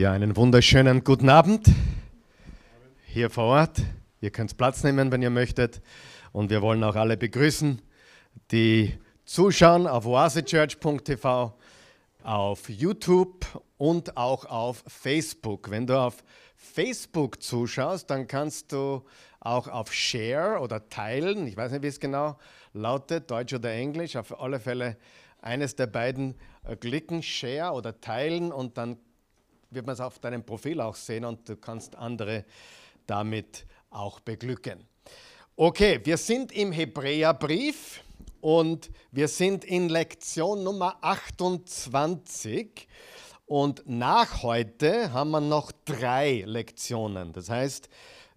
Ja, einen wunderschönen guten Abend hier vor Ort. Ihr könnt Platz nehmen, wenn ihr möchtet. Und wir wollen auch alle begrüßen, die zuschauen auf oasechurch.tv, auf YouTube und auch auf Facebook. Wenn du auf Facebook zuschaust, dann kannst du auch auf Share oder Teilen, ich weiß nicht, wie es genau lautet, Deutsch oder Englisch, auf alle Fälle eines der beiden äh, klicken, Share oder Teilen und dann wird man es auf deinem Profil auch sehen und du kannst andere damit auch beglücken. Okay, wir sind im Hebräerbrief und wir sind in Lektion Nummer 28 und nach heute haben wir noch drei Lektionen. Das heißt,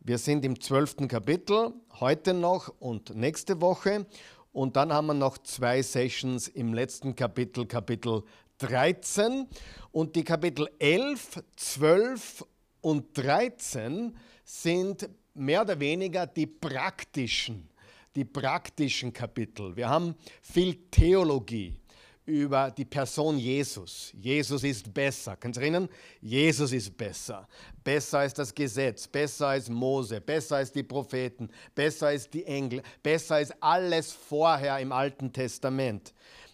wir sind im zwölften Kapitel, heute noch und nächste Woche und dann haben wir noch zwei Sessions im letzten Kapitel, Kapitel 13. Und die Kapitel 11, 12 und 13 sind mehr oder weniger die praktischen, die praktischen Kapitel. Wir haben viel Theologie über die Person Jesus. Jesus ist besser. Kannst du erinnern? Jesus ist besser. Besser als das Gesetz, besser als Mose, besser als die Propheten, besser als die Engel, besser als alles vorher im Alten Testament.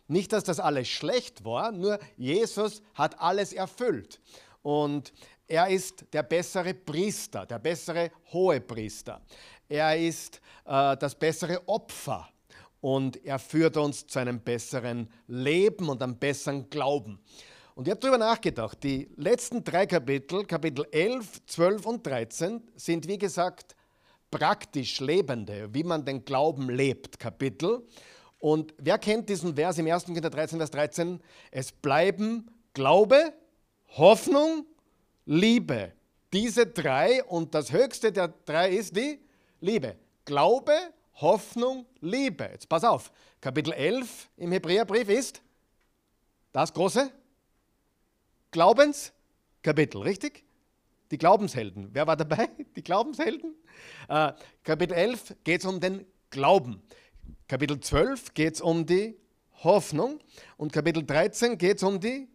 Nicht, dass das alles schlecht war, nur Jesus hat alles erfüllt. Und er ist der bessere Priester, der bessere Hohepriester. Er ist äh, das bessere Opfer und er führt uns zu einem besseren Leben und einem besseren Glauben. Und ich habe darüber nachgedacht, die letzten drei Kapitel, Kapitel 11, 12 und 13, sind wie gesagt praktisch lebende, wie man den Glauben lebt, Kapitel. Und wer kennt diesen Vers im 1. Korinther 13, Vers 13? Es bleiben Glaube, Hoffnung, Liebe. Diese drei und das höchste der drei ist die Liebe. Glaube, Hoffnung, Liebe. Jetzt pass auf, Kapitel 11 im Hebräerbrief ist das große Glaubenskapitel, richtig? Die Glaubenshelden. Wer war dabei? Die Glaubenshelden? Äh, Kapitel 11 geht es um den Glauben. Kapitel 12 geht es um die Hoffnung und Kapitel 13 geht es um die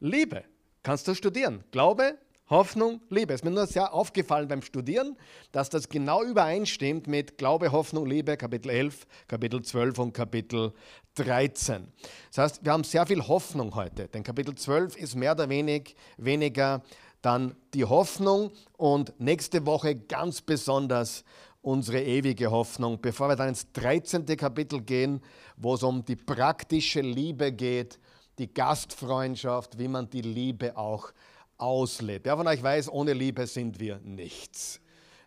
Liebe. Kannst du studieren. Glaube, Hoffnung, Liebe. Es ist mir nur sehr aufgefallen beim Studieren, dass das genau übereinstimmt mit Glaube, Hoffnung, Liebe, Kapitel 11, Kapitel 12 und Kapitel 13. Das heißt, wir haben sehr viel Hoffnung heute, denn Kapitel 12 ist mehr oder wenig, weniger dann die Hoffnung und nächste Woche ganz besonders unsere ewige Hoffnung, bevor wir dann ins 13. Kapitel gehen, wo es um die praktische Liebe geht, die Gastfreundschaft, wie man die Liebe auch auslebt. Wer von euch weiß, ohne Liebe sind wir nichts.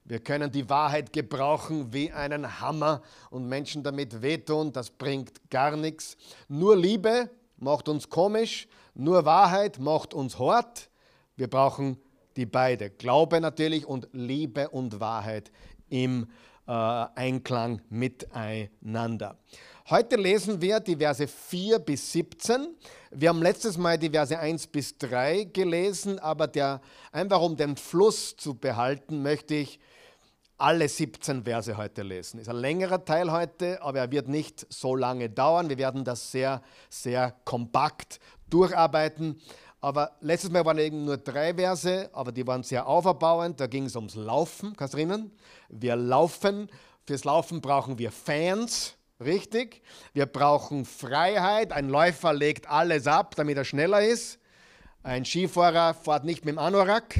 Wir können die Wahrheit gebrauchen wie einen Hammer und Menschen damit wehtun, das bringt gar nichts. Nur Liebe macht uns komisch, nur Wahrheit macht uns hart. Wir brauchen die beide, Glaube natürlich und Liebe und Wahrheit im äh, Einklang miteinander. Heute lesen wir die Verse 4 bis 17. Wir haben letztes Mal die Verse 1 bis 3 gelesen, aber der, einfach um den Fluss zu behalten, möchte ich alle 17 Verse heute lesen. Ist ein längerer Teil heute, aber er wird nicht so lange dauern. Wir werden das sehr, sehr kompakt durcharbeiten. Aber letztes Mal waren eben nur drei Verse, aber die waren sehr auferbauend. Da ging es ums Laufen, kannst du erinnern? Wir laufen. Fürs Laufen brauchen wir Fans, richtig? Wir brauchen Freiheit. Ein Läufer legt alles ab, damit er schneller ist. Ein Skifahrer fährt nicht mit dem Anorak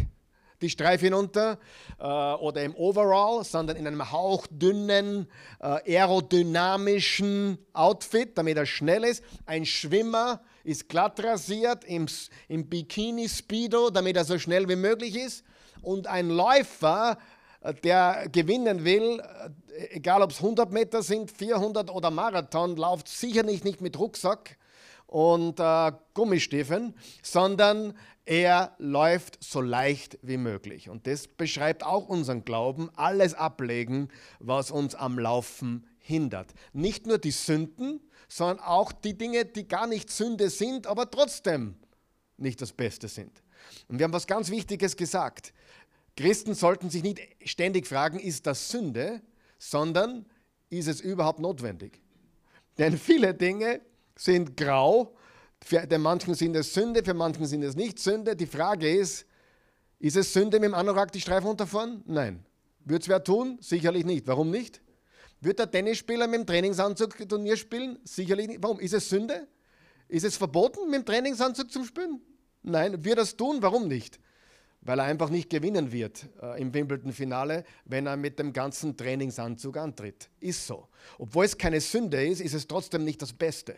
die Streife hinunter äh, oder im Overall, sondern in einem hauchdünnen, äh, aerodynamischen Outfit, damit er schnell ist. Ein Schwimmer ist glatt rasiert im, im Bikini-Speedo, damit er so schnell wie möglich ist. Und ein Läufer, äh, der gewinnen will, äh, egal ob es 100 Meter sind, 400 oder Marathon, läuft sicher nicht, nicht mit Rucksack und äh, Gummistiefeln, sondern er läuft so leicht wie möglich. Und das beschreibt auch unseren Glauben, alles ablegen, was uns am Laufen hindert. Nicht nur die Sünden, sondern auch die Dinge, die gar nicht Sünde sind, aber trotzdem nicht das Beste sind. Und wir haben was ganz Wichtiges gesagt. Christen sollten sich nicht ständig fragen, ist das Sünde, sondern ist es überhaupt notwendig? Denn viele Dinge sind grau, für manchen sind es Sünde, für manchen sind es nicht Sünde. Die Frage ist, Ist es Sünde, mit dem Anorak die Streifen runterfahren? Nein. Wird es wer tun? Sicherlich nicht. Warum nicht? Wird der Tennisspieler mit dem Trainingsanzug Turnier spielen? Sicherlich nicht. Warum? Ist es Sünde? Ist es verboten, mit dem Trainingsanzug zu spielen? Nein. Wird es tun? Warum nicht? Weil er einfach nicht gewinnen wird äh, im Wimbledon-Finale, wenn er mit dem ganzen Trainingsanzug antritt. Ist so. Obwohl es keine Sünde ist, ist es trotzdem nicht das Beste.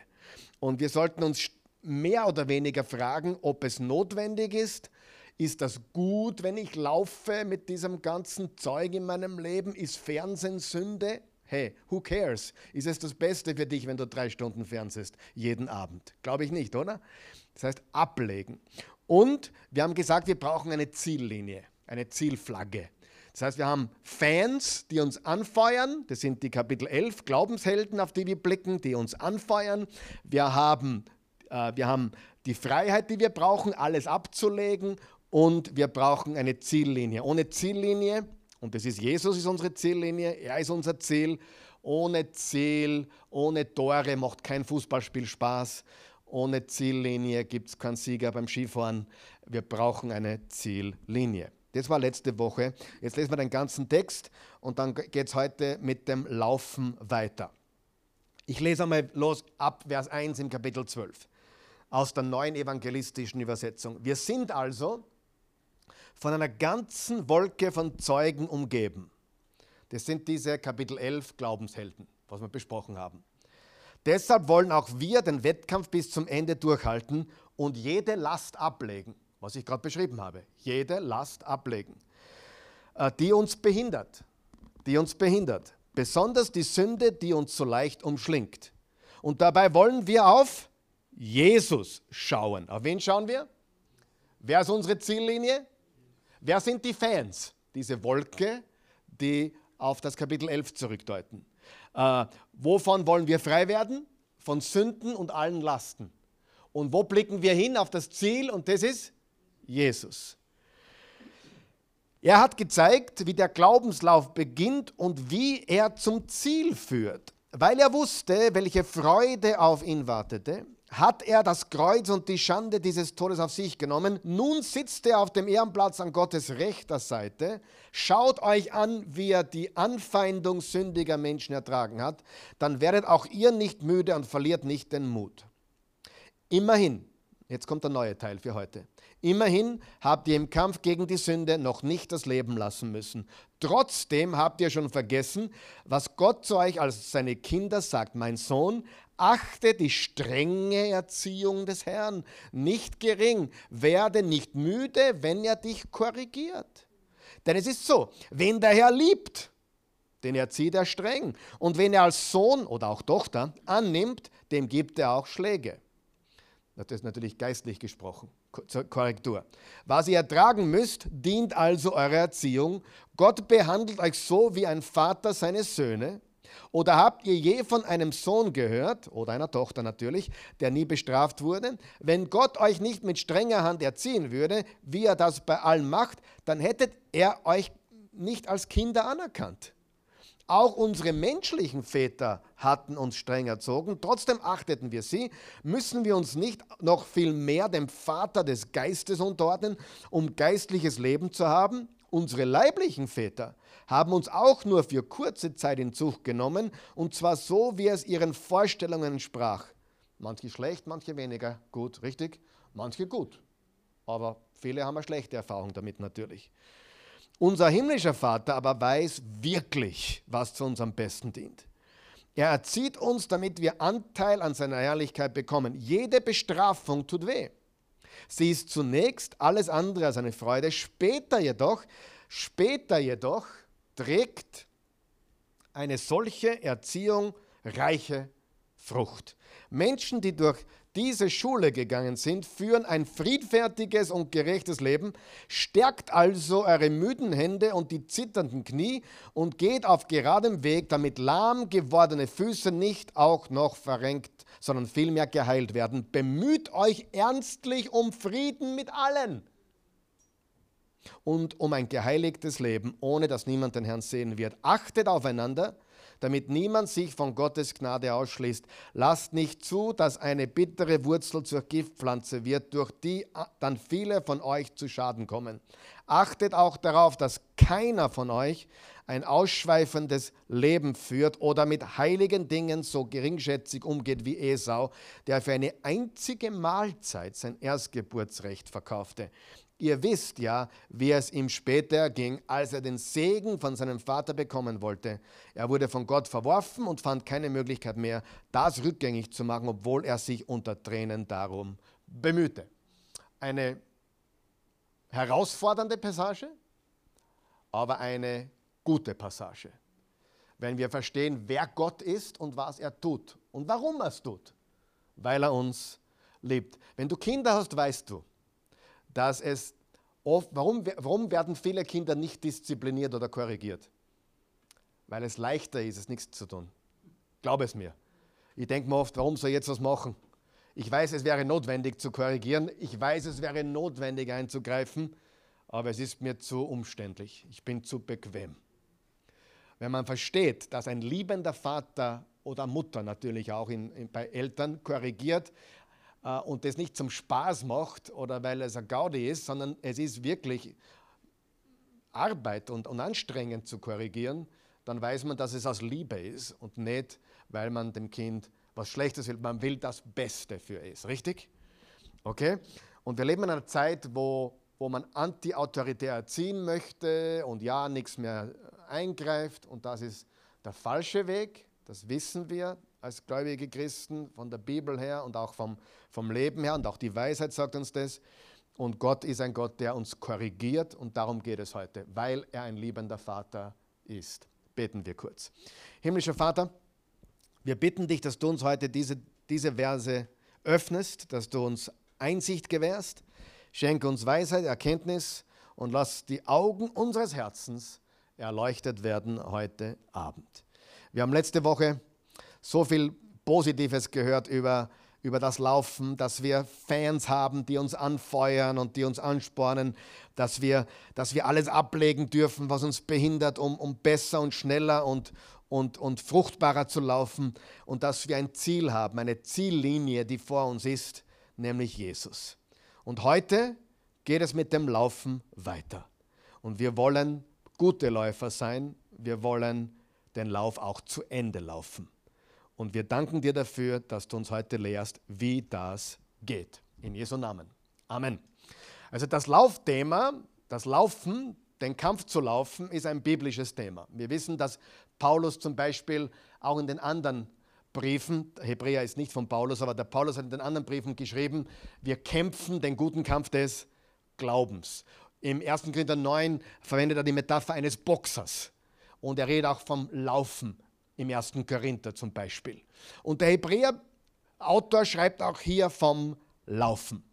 Und wir sollten uns mehr oder weniger fragen, ob es notwendig ist, ist das gut, wenn ich laufe mit diesem ganzen Zeug in meinem Leben? Ist Fernsehen Sünde? Hey, who cares? Ist es das Beste für dich, wenn du drei Stunden fernsehst, jeden Abend? Glaube ich nicht, oder? Das heißt, ablegen. Und wir haben gesagt, wir brauchen eine Ziellinie, eine Zielflagge. Das heißt, wir haben Fans, die uns anfeuern. Das sind die Kapitel 11 Glaubenshelden, auf die wir blicken, die uns anfeuern. Wir haben, äh, wir haben die Freiheit, die wir brauchen, alles abzulegen und wir brauchen eine Ziellinie. Ohne Ziellinie, und das ist Jesus, ist unsere Ziellinie, er ist unser Ziel. Ohne Ziel, ohne Tore macht kein Fußballspiel Spaß. Ohne Ziellinie gibt es keinen Sieger beim Skifahren. Wir brauchen eine Ziellinie. Das war letzte Woche. Jetzt lesen wir den ganzen Text und dann geht es heute mit dem Laufen weiter. Ich lese einmal los ab Vers 1 im Kapitel 12 aus der neuen evangelistischen Übersetzung. Wir sind also von einer ganzen Wolke von Zeugen umgeben. Das sind diese Kapitel 11 Glaubenshelden, was wir besprochen haben. Deshalb wollen auch wir den Wettkampf bis zum Ende durchhalten und jede Last ablegen, was ich gerade beschrieben habe. Jede Last ablegen, äh, die uns behindert, die uns behindert. Besonders die Sünde, die uns so leicht umschlingt. Und dabei wollen wir auf Jesus schauen. Auf wen schauen wir? Wer ist unsere Ziellinie? Wer sind die Fans? Diese Wolke, die auf das Kapitel 11 zurückdeuten. Äh, wovon wollen wir frei werden? Von Sünden und allen Lasten. Und wo blicken wir hin auf das Ziel? Und das ist Jesus. Er hat gezeigt, wie der Glaubenslauf beginnt und wie er zum Ziel führt. Weil er wusste, welche Freude auf ihn wartete, hat er das Kreuz und die Schande dieses Todes auf sich genommen. Nun sitzt er auf dem Ehrenplatz an Gottes rechter Seite. Schaut euch an, wie er die Anfeindung sündiger Menschen ertragen hat. Dann werdet auch ihr nicht müde und verliert nicht den Mut. Immerhin, jetzt kommt der neue Teil für heute. Immerhin habt ihr im Kampf gegen die Sünde noch nicht das Leben lassen müssen. Trotzdem habt ihr schon vergessen, was Gott zu euch als seine Kinder sagt. Mein Sohn, Achte die strenge Erziehung des Herrn, nicht gering, werde nicht müde, wenn er dich korrigiert. Denn es ist so, wenn der Herr liebt, den erzieht er streng. Und wenn er als Sohn oder auch Tochter annimmt, dem gibt er auch Schläge. Das ist natürlich geistlich gesprochen, zur Korrektur. Was ihr ertragen müsst, dient also eurer Erziehung. Gott behandelt euch so wie ein Vater seine Söhne. Oder habt ihr je von einem Sohn gehört, oder einer Tochter natürlich, der nie bestraft wurde? Wenn Gott euch nicht mit strenger Hand erziehen würde, wie er das bei allen macht, dann hättet er euch nicht als Kinder anerkannt. Auch unsere menschlichen Väter hatten uns streng erzogen, trotzdem achteten wir sie. Müssen wir uns nicht noch viel mehr dem Vater des Geistes unterordnen, um geistliches Leben zu haben? Unsere leiblichen Väter haben uns auch nur für kurze Zeit in Zucht genommen, und zwar so, wie es ihren Vorstellungen entsprach. Manche schlecht, manche weniger gut, richtig? Manche gut. Aber viele haben eine schlechte Erfahrung damit natürlich. Unser himmlischer Vater aber weiß wirklich, was zu unserem Besten dient. Er erzieht uns, damit wir Anteil an seiner Herrlichkeit bekommen. Jede Bestrafung tut weh. Sie ist zunächst alles andere als eine Freude, später jedoch, später jedoch trägt eine solche Erziehung reiche Frucht. Menschen, die durch diese Schule gegangen sind, führen ein friedfertiges und gerechtes Leben, stärkt also eure müden Hände und die zitternden Knie und geht auf geradem Weg, damit lahm gewordene Füße nicht auch noch verrenkt, sondern vielmehr geheilt werden. Bemüht euch ernstlich um Frieden mit allen und um ein geheiligtes Leben, ohne dass niemand den Herrn sehen wird. Achtet aufeinander, damit niemand sich von Gottes Gnade ausschließt. Lasst nicht zu, dass eine bittere Wurzel zur Giftpflanze wird, durch die dann viele von euch zu Schaden kommen. Achtet auch darauf, dass keiner von euch ein ausschweifendes Leben führt oder mit heiligen Dingen so geringschätzig umgeht wie Esau, der für eine einzige Mahlzeit sein Erstgeburtsrecht verkaufte. Ihr wisst ja, wie es ihm später ging, als er den Segen von seinem Vater bekommen wollte. Er wurde von Gott verworfen und fand keine Möglichkeit mehr, das rückgängig zu machen, obwohl er sich unter Tränen darum bemühte. Eine herausfordernde Passage, aber eine gute Passage. Wenn wir verstehen, wer Gott ist und was er tut und warum er es tut, weil er uns liebt. Wenn du Kinder hast, weißt du, dass es oft, warum, warum werden viele Kinder nicht diszipliniert oder korrigiert? Weil es leichter ist, es nichts zu tun. Glaube es mir. Ich denke mir oft, warum soll ich jetzt was machen? Ich weiß, es wäre notwendig zu korrigieren. Ich weiß, es wäre notwendig einzugreifen. Aber es ist mir zu umständlich. Ich bin zu bequem. Wenn man versteht, dass ein liebender Vater oder Mutter natürlich auch in, in, bei Eltern korrigiert, und das nicht zum Spaß macht oder weil es ein Gaudi ist, sondern es ist wirklich Arbeit und, und anstrengend zu korrigieren, dann weiß man, dass es aus Liebe ist und nicht, weil man dem Kind was Schlechtes will. Man will das Beste für es, richtig? Okay? Und wir leben in einer Zeit, wo, wo man anti-autoritär erziehen möchte und ja, nichts mehr eingreift und das ist der falsche Weg, das wissen wir, als gläubige Christen von der Bibel her und auch vom, vom Leben her und auch die Weisheit sagt uns das. Und Gott ist ein Gott, der uns korrigiert und darum geht es heute, weil er ein liebender Vater ist. Beten wir kurz. Himmlischer Vater, wir bitten dich, dass du uns heute diese, diese Verse öffnest, dass du uns Einsicht gewährst. Schenke uns Weisheit, Erkenntnis und lass die Augen unseres Herzens erleuchtet werden heute Abend. Wir haben letzte Woche so viel Positives gehört über, über das Laufen, dass wir Fans haben, die uns anfeuern und die uns anspornen, dass wir, dass wir alles ablegen dürfen, was uns behindert, um, um besser und schneller und, und, und fruchtbarer zu laufen und dass wir ein Ziel haben, eine Ziellinie, die vor uns ist, nämlich Jesus. Und heute geht es mit dem Laufen weiter. Und wir wollen gute Läufer sein, wir wollen den Lauf auch zu Ende laufen. Und wir danken dir dafür, dass du uns heute lehrst, wie das geht. In Jesu Namen. Amen. Also das Laufthema, das Laufen, den Kampf zu laufen, ist ein biblisches Thema. Wir wissen, dass Paulus zum Beispiel auch in den anderen Briefen, Hebräer ist nicht von Paulus, aber der Paulus hat in den anderen Briefen geschrieben, wir kämpfen den guten Kampf des Glaubens. Im 1. Korinther 9 verwendet er die Metapher eines Boxers. Und er redet auch vom Laufen im 1. Korinther zum Beispiel. Und der Hebräer-Autor schreibt auch hier vom Laufen.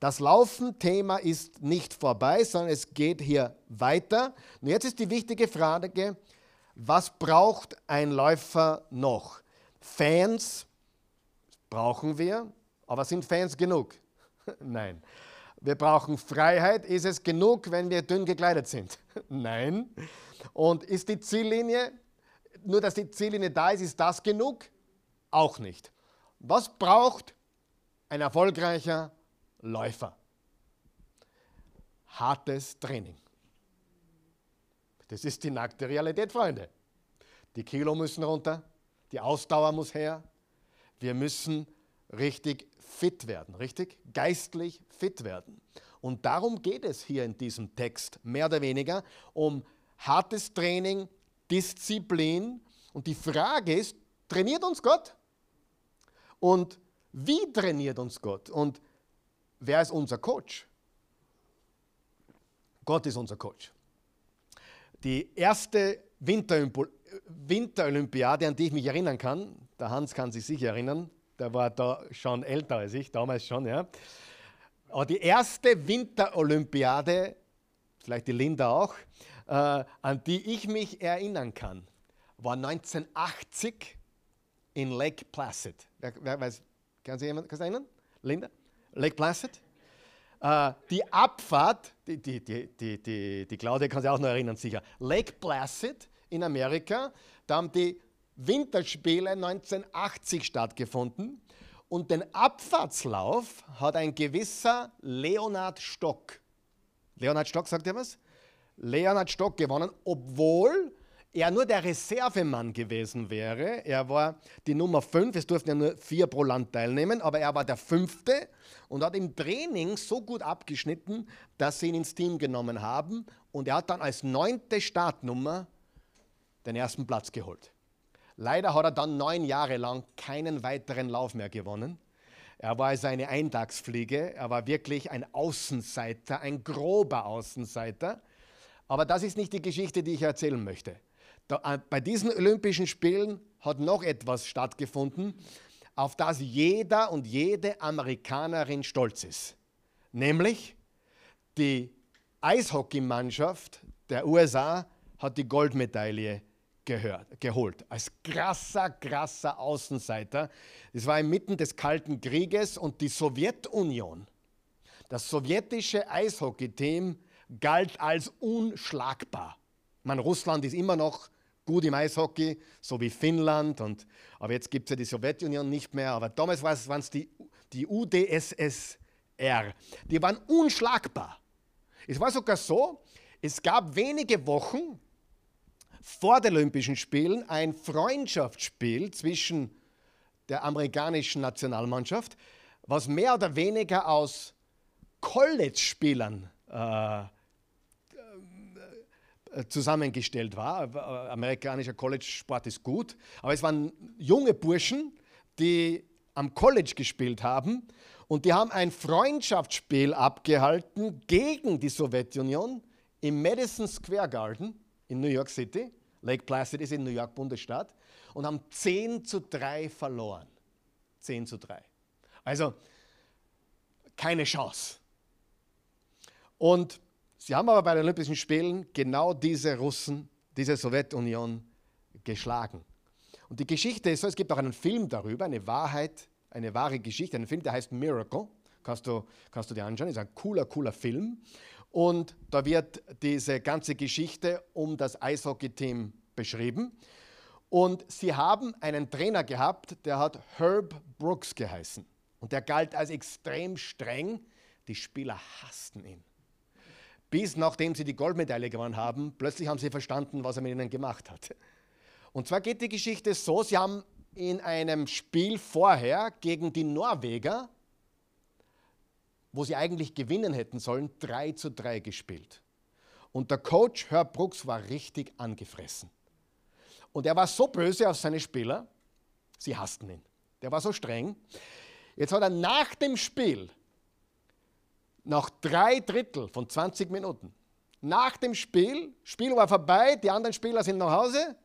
Das Laufen-Thema ist nicht vorbei, sondern es geht hier weiter. Und jetzt ist die wichtige Frage, was braucht ein Läufer noch? Fans brauchen wir, aber sind Fans genug? Nein. Wir brauchen Freiheit. Ist es genug, wenn wir dünn gekleidet sind? Nein. Und ist die Ziellinie nur dass die Ziellinie da ist, ist das genug? Auch nicht. Was braucht ein erfolgreicher Läufer? Hartes Training. Das ist die nackte Realität, Freunde. Die Kilo müssen runter, die Ausdauer muss her. Wir müssen richtig fit werden, richtig? Geistlich fit werden. Und darum geht es hier in diesem Text, mehr oder weniger, um hartes Training, Disziplin. Und die Frage ist, trainiert uns Gott? Und wie trainiert uns Gott? Und wer ist unser Coach? Gott ist unser Coach. Die erste Winterolympiade, an die ich mich erinnern kann, der Hans kann sich sicher erinnern, der war da schon älter als ich, damals schon, ja. Aber die erste Winterolympiade, vielleicht die Linda auch, äh, an die ich mich erinnern kann, war 1980 in Lake Placid. Wer, wer weiß, kann sich jemand kann erinnern? Linda? Lake Placid? Äh, die Abfahrt, die, die, die, die, die, die Claudia kann sich auch noch erinnern, sicher. Lake Placid in Amerika, da haben die Winterspiele 1980 stattgefunden und den Abfahrtslauf hat ein gewisser Leonhard Stock. Leonhard Stock, sagt ihr was? Leonhard Stock gewonnen, obwohl er nur der Reservemann gewesen wäre. Er war die Nummer 5, es durften ja nur vier pro Land teilnehmen, aber er war der fünfte und hat im Training so gut abgeschnitten, dass sie ihn ins Team genommen haben und er hat dann als neunte Startnummer den ersten Platz geholt. Leider hat er dann neun Jahre lang keinen weiteren Lauf mehr gewonnen. Er war also eine Eintagsfliege, er war wirklich ein Außenseiter, ein grober Außenseiter. Aber das ist nicht die Geschichte, die ich erzählen möchte. Da, äh, bei diesen Olympischen Spielen hat noch etwas stattgefunden, auf das jeder und jede Amerikanerin stolz ist. Nämlich die Eishockeymannschaft der USA hat die Goldmedaille gehört, geholt. Als krasser, krasser Außenseiter. Es war inmitten des Kalten Krieges und die Sowjetunion, das sowjetische Eishockeyteam, galt als unschlagbar. Man, Russland ist immer noch gut im Eishockey, so wie Finnland. Und, aber jetzt gibt es ja die Sowjetunion nicht mehr. Aber damals waren es die, die UdSSR. Die waren unschlagbar. Es war sogar so, es gab wenige Wochen vor den Olympischen Spielen ein Freundschaftsspiel zwischen der amerikanischen Nationalmannschaft, was mehr oder weniger aus College-Spielern äh, zusammengestellt war. Äh, amerikanischer College-Sport ist gut, aber es waren junge Burschen, die am College gespielt haben und die haben ein Freundschaftsspiel abgehalten gegen die Sowjetunion im Madison Square Garden in New York City. Lake Placid ist in New York Bundesstaat und haben 10 zu 3 verloren. 10 zu 3. Also keine Chance. Und Sie haben aber bei den Olympischen Spielen genau diese Russen, diese Sowjetunion geschlagen. Und die Geschichte ist so, es gibt auch einen Film darüber, eine Wahrheit, eine wahre Geschichte, einen Film, der heißt Miracle. Kannst du, kannst du dir anschauen, ist ein cooler, cooler Film. Und da wird diese ganze Geschichte um das Eishockey-Team beschrieben. Und sie haben einen Trainer gehabt, der hat Herb Brooks geheißen. Und der galt als extrem streng. Die Spieler hassten ihn bis nachdem sie die Goldmedaille gewonnen haben, plötzlich haben sie verstanden, was er mit ihnen gemacht hat. Und zwar geht die Geschichte so, sie haben in einem Spiel vorher gegen die Norweger, wo sie eigentlich gewinnen hätten sollen, 3 zu 3 gespielt. Und der Coach Herr Brooks war richtig angefressen. Und er war so böse auf seine Spieler, sie hassten ihn. Der war so streng. Jetzt hat er nach dem Spiel nach drei Drittel von 20 Minuten, nach dem Spiel, Spiel war vorbei, die anderen Spieler sind nach Hause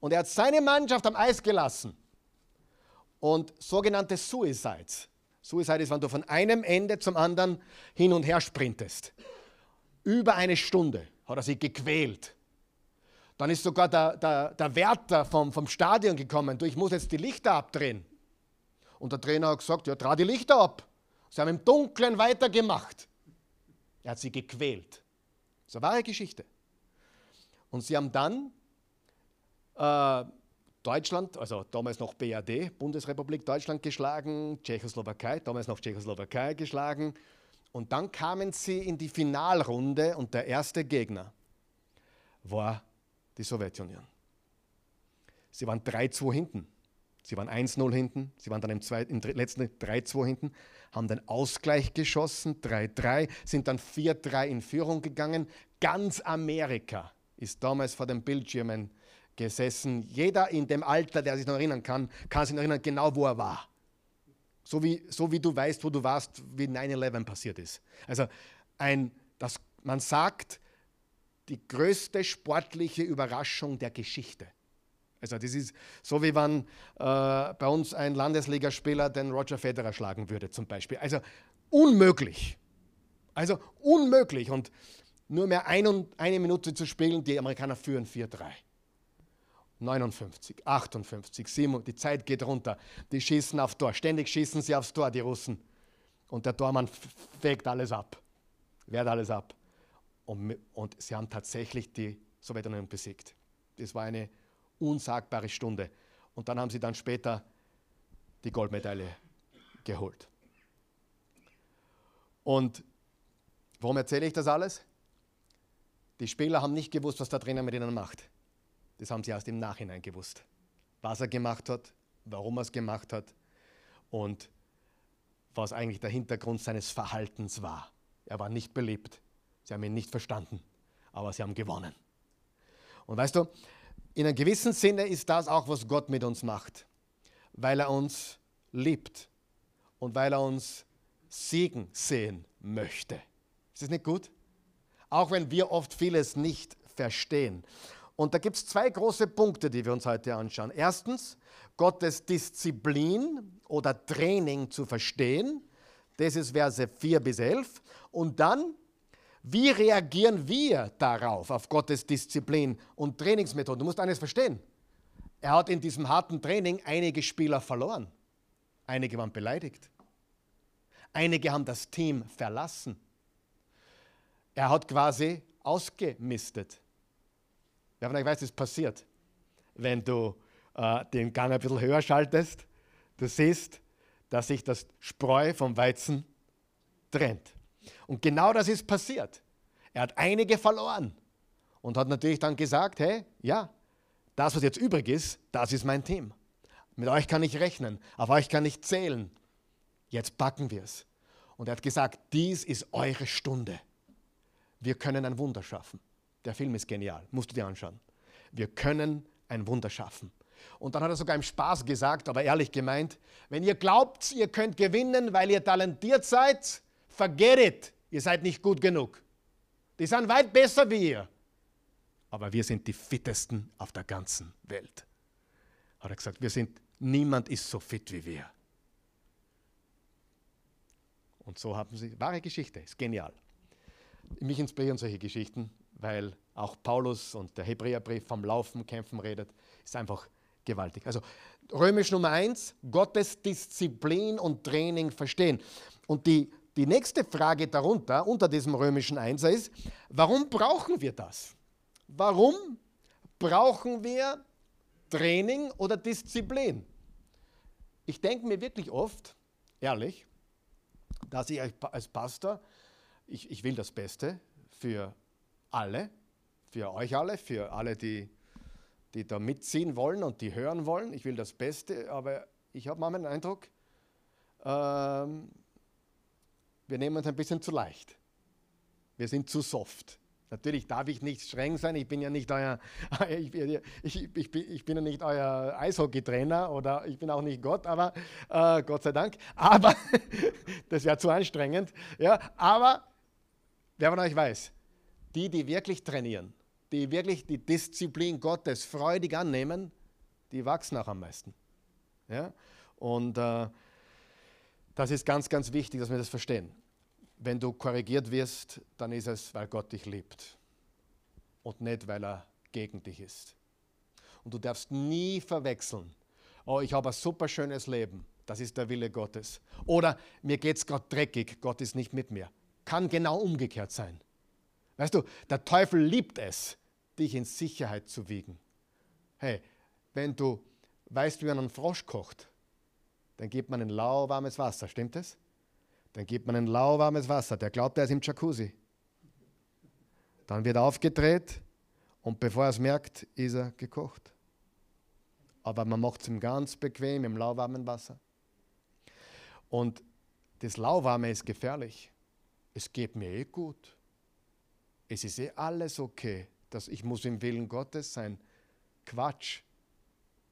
und er hat seine Mannschaft am Eis gelassen. Und sogenannte Suicides. Suicide ist, wenn du von einem Ende zum anderen hin und her sprintest. Über eine Stunde hat er sich gequält. Dann ist sogar der, der, der Wärter vom, vom Stadion gekommen. Du, ich muss jetzt die Lichter abdrehen. Und der Trainer hat gesagt, ja, dreh die Lichter ab. Sie haben im Dunkeln weitergemacht. Er hat sie gequält. Das ist eine wahre Geschichte. Und sie haben dann äh, Deutschland, also damals noch BRD, Bundesrepublik Deutschland geschlagen, Tschechoslowakei, damals noch Tschechoslowakei geschlagen. Und dann kamen sie in die Finalrunde und der erste Gegner war die Sowjetunion. Sie waren 3-2 hinten. Sie waren 1-0 hinten, sie waren dann im, zweiten, im letzten 3-2 hinten, haben den Ausgleich geschossen, 3-3, sind dann 4-3 in Führung gegangen. Ganz Amerika ist damals vor den Bildschirmen gesessen. Jeder in dem Alter, der sich noch erinnern kann, kann sich noch erinnern, genau wo er war. So wie, so wie du weißt, wo du warst, wie 9-11 passiert ist. Also ein, das, man sagt, die größte sportliche Überraschung der Geschichte. Also das ist so, wie wenn äh, bei uns ein Landesligaspieler den Roger Federer schlagen würde zum Beispiel. Also unmöglich. Also unmöglich. Und nur mehr ein eine Minute zu spielen, die Amerikaner führen 4-3. 59, 58, 7, die Zeit geht runter. Die schießen aufs Tor. Ständig schießen sie aufs Tor, die Russen. Und der Tormann fegt alles ab. Wehrt alles ab. Und, und sie haben tatsächlich die Sowjetunion besiegt. Das war eine unsagbare Stunde. Und dann haben sie dann später die Goldmedaille geholt. Und warum erzähle ich das alles? Die Spieler haben nicht gewusst, was der Trainer mit ihnen macht. Das haben sie erst im Nachhinein gewusst. Was er gemacht hat, warum er es gemacht hat und was eigentlich der Hintergrund seines Verhaltens war. Er war nicht beliebt. Sie haben ihn nicht verstanden, aber sie haben gewonnen. Und weißt du, in einem gewissen Sinne ist das auch, was Gott mit uns macht, weil er uns liebt und weil er uns Segen sehen möchte. Ist das nicht gut? Auch wenn wir oft vieles nicht verstehen. Und da gibt es zwei große Punkte, die wir uns heute anschauen. Erstens, Gottes Disziplin oder Training zu verstehen. Das ist Verse 4 bis 11. Und dann, wie reagieren wir darauf, auf Gottes Disziplin und Trainingsmethoden? Du musst eines verstehen. Er hat in diesem harten Training einige Spieler verloren. Einige waren beleidigt. Einige haben das Team verlassen. Er hat quasi ausgemistet. Ja, von euch weiß, was passiert, wenn du äh, den Gang ein bisschen höher schaltest. Du siehst, dass sich das Spreu vom Weizen trennt. Und genau das ist passiert. Er hat einige verloren und hat natürlich dann gesagt, hey, ja, das, was jetzt übrig ist, das ist mein Team. Mit euch kann ich rechnen, auf euch kann ich zählen. Jetzt packen wir es. Und er hat gesagt, dies ist eure Stunde. Wir können ein Wunder schaffen. Der Film ist genial, musst du dir anschauen. Wir können ein Wunder schaffen. Und dann hat er sogar im Spaß gesagt, aber ehrlich gemeint, wenn ihr glaubt, ihr könnt gewinnen, weil ihr talentiert seid, forget it, ihr seid nicht gut genug. Die sind weit besser wie ihr. Aber wir sind die fittesten auf der ganzen Welt. Hat er gesagt, wir sind, niemand ist so fit wie wir. Und so haben sie, wahre Geschichte, ist genial. Mich inspirieren solche Geschichten, weil auch Paulus und der Hebräerbrief vom Laufen, Kämpfen redet, ist einfach gewaltig. Also römisch Nummer eins, Gottes Disziplin und Training verstehen. Und die, die nächste Frage darunter, unter diesem römischen Einser ist, warum brauchen wir das? Warum brauchen wir Training oder Disziplin? Ich denke mir wirklich oft, ehrlich, dass ich als Pastor, ich, ich will das Beste für alle, für euch alle, für alle, die, die da mitziehen wollen und die hören wollen. Ich will das Beste, aber ich habe manchmal den Eindruck, ähm, wir nehmen uns ein bisschen zu leicht. Wir sind zu soft. Natürlich darf ich nicht streng sein, ich bin ja nicht euer, ich, ich, ich, ich bin ja nicht euer Eishockeytrainer oder ich bin auch nicht Gott, aber äh, Gott sei Dank. Aber das wäre zu anstrengend. Ja, aber wer von euch weiß, die, die wirklich trainieren, die wirklich die Disziplin Gottes freudig annehmen, die wachsen auch am meisten. Ja? Und äh, das ist ganz, ganz wichtig, dass wir das verstehen wenn du korrigiert wirst, dann ist es, weil Gott dich liebt und nicht, weil er gegen dich ist. Und du darfst nie verwechseln, oh, ich habe ein super schönes Leben, das ist der Wille Gottes. Oder mir geht es gerade dreckig, Gott ist nicht mit mir. Kann genau umgekehrt sein. Weißt du, der Teufel liebt es, dich in Sicherheit zu wiegen. Hey, wenn du weißt, wie man einen Frosch kocht, dann gibt man ein lauwarmes Wasser, stimmt es? Dann gibt man ein lauwarmes Wasser. Der glaubt, er ist im Jacuzzi. Dann wird er aufgedreht und bevor er es merkt, ist er gekocht. Aber man macht es ihm ganz bequem im lauwarmen Wasser. Und das Lauwarme ist gefährlich. Es geht mir eh gut. Es ist eh alles okay. Dass ich muss im Willen Gottes sein. Quatsch.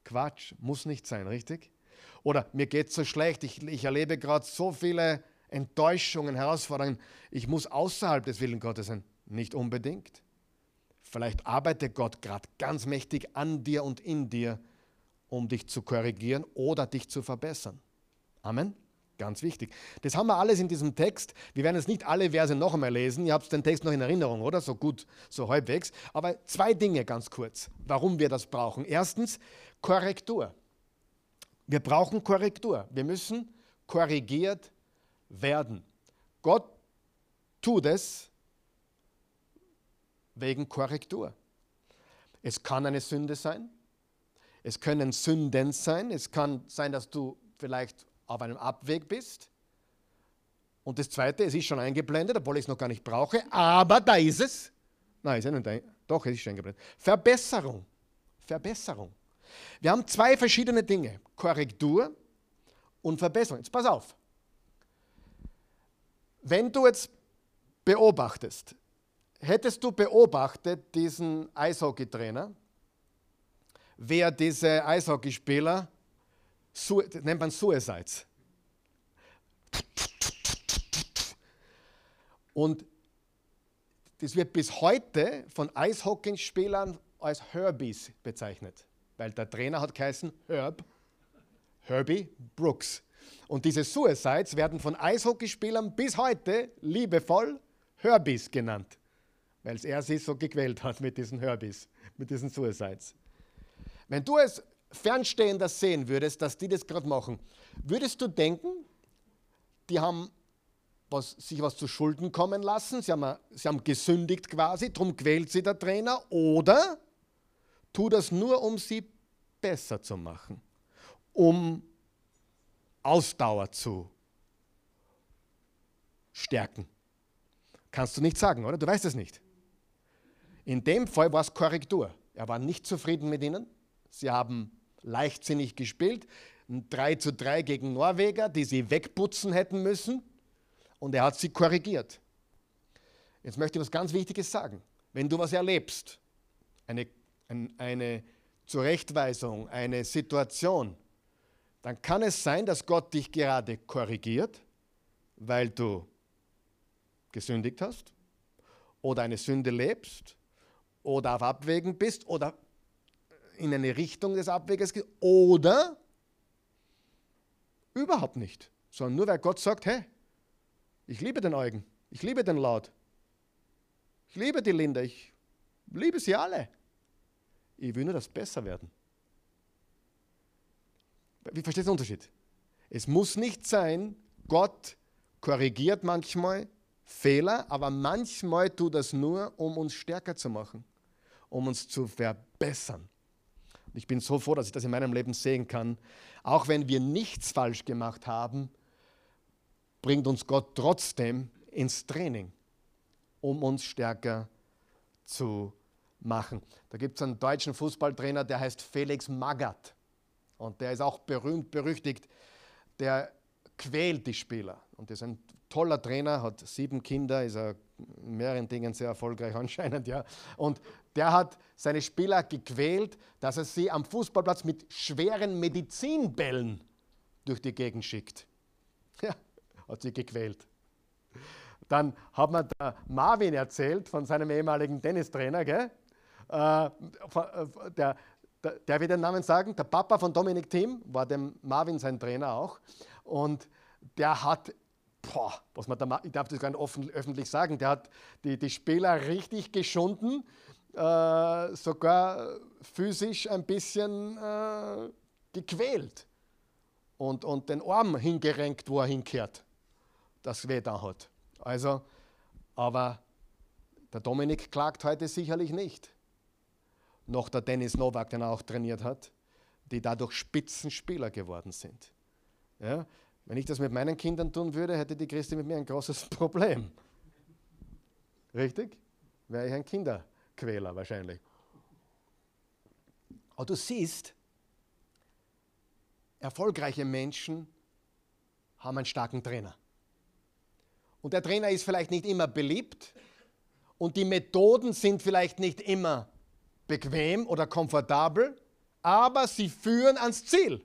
Quatsch muss nicht sein, richtig? Oder mir geht es so schlecht, ich, ich erlebe gerade so viele Enttäuschungen, Herausforderungen. Ich muss außerhalb des Willen Gottes sein. Nicht unbedingt. Vielleicht arbeitet Gott gerade ganz mächtig an dir und in dir, um dich zu korrigieren oder dich zu verbessern. Amen. Ganz wichtig. Das haben wir alles in diesem Text. Wir werden jetzt nicht alle Verse noch einmal lesen. Ihr habt den Text noch in Erinnerung, oder? So gut, so halbwegs. Aber zwei Dinge ganz kurz, warum wir das brauchen. Erstens, Korrektur. Wir brauchen Korrektur. Wir müssen korrigiert werden. Gott tut es wegen Korrektur. Es kann eine Sünde sein, Es können Sünden sein. Es kann sein, dass du vielleicht auf einem Abweg bist. Und das Zweite, es ist schon eingeblendet, obwohl ich es noch gar nicht brauche, aber da ist es. Nein, ist ja nicht ein, doch, es ist schon eingeblendet. Verbesserung. Verbesserung. Wir haben zwei verschiedene Dinge, Korrektur und Verbesserung. Jetzt pass auf. Wenn du jetzt beobachtest, hättest du beobachtet diesen Eishockeytrainer, wer diese Eishockeyspieler, nennt man Suicides. Und das wird bis heute von Eishockeyspielern als Herbies bezeichnet, weil der Trainer hat geheißen Herb, Herbie Brooks. Und diese Suicides werden von Eishockeyspielern bis heute liebevoll Herbies genannt, weil er sie so gequält hat mit diesen Herbies, mit diesen Suicides. Wenn du es fernstehender sehen würdest, dass die das gerade machen, würdest du denken, die haben was, sich was zu Schulden kommen lassen, sie haben, sie haben gesündigt quasi, darum quält sie der Trainer, oder tu das nur, um sie besser zu machen, um Ausdauer zu stärken. Kannst du nicht sagen, oder? Du weißt es nicht. In dem Fall war es Korrektur. Er war nicht zufrieden mit ihnen. Sie haben leichtsinnig gespielt. 3 zu 3 gegen Norweger, die sie wegputzen hätten müssen. Und er hat sie korrigiert. Jetzt möchte ich was ganz Wichtiges sagen. Wenn du was erlebst, eine, eine Zurechtweisung, eine Situation, dann kann es sein, dass Gott dich gerade korrigiert, weil du gesündigt hast oder eine Sünde lebst oder auf Abwägen bist oder in eine Richtung des Abweges gehst oder überhaupt nicht, sondern nur weil Gott sagt, hey, ich liebe den Eugen, ich liebe den Laut, ich liebe die Linda, ich liebe sie alle. Ich will nur, dass besser werden. Wie verstehst du den Unterschied? Es muss nicht sein, Gott korrigiert manchmal Fehler, aber manchmal tut das nur, um uns stärker zu machen, um uns zu verbessern. Ich bin so froh, dass ich das in meinem Leben sehen kann. Auch wenn wir nichts falsch gemacht haben, bringt uns Gott trotzdem ins Training, um uns stärker zu machen. Da gibt es einen deutschen Fußballtrainer, der heißt Felix Magath. Und der ist auch berühmt, berüchtigt. Der quält die Spieler. Und ist ein toller Trainer, hat sieben Kinder, ist er in mehreren Dingen sehr erfolgreich anscheinend. Ja. Und der hat seine Spieler gequält, dass er sie am Fußballplatz mit schweren Medizinbällen durch die Gegend schickt. Ja, hat sie gequält. Dann hat mir der Marvin erzählt von seinem ehemaligen Tennistrainer, gell? Äh, äh der, der, der wird den Namen sagen, der Papa von Dominik Thiem war dem Marvin sein Trainer auch. Und der hat, boah, was man da, ich darf das gar nicht offen, öffentlich sagen, der hat die, die Spieler richtig geschunden, äh, sogar physisch ein bisschen äh, gequält und, und den Arm hingerenkt, wo er hinkehrt, das weh da hat. Also, aber der Dominik klagt heute sicherlich nicht. Noch der Dennis Novak, den er auch trainiert hat, die dadurch Spitzenspieler geworden sind. Ja? Wenn ich das mit meinen Kindern tun würde, hätte die Christi mit mir ein großes Problem. Richtig? Wäre ich ein Kinderquäler wahrscheinlich. Aber du siehst, erfolgreiche Menschen haben einen starken Trainer. Und der Trainer ist vielleicht nicht immer beliebt und die Methoden sind vielleicht nicht immer bequem oder komfortabel, aber sie führen ans Ziel.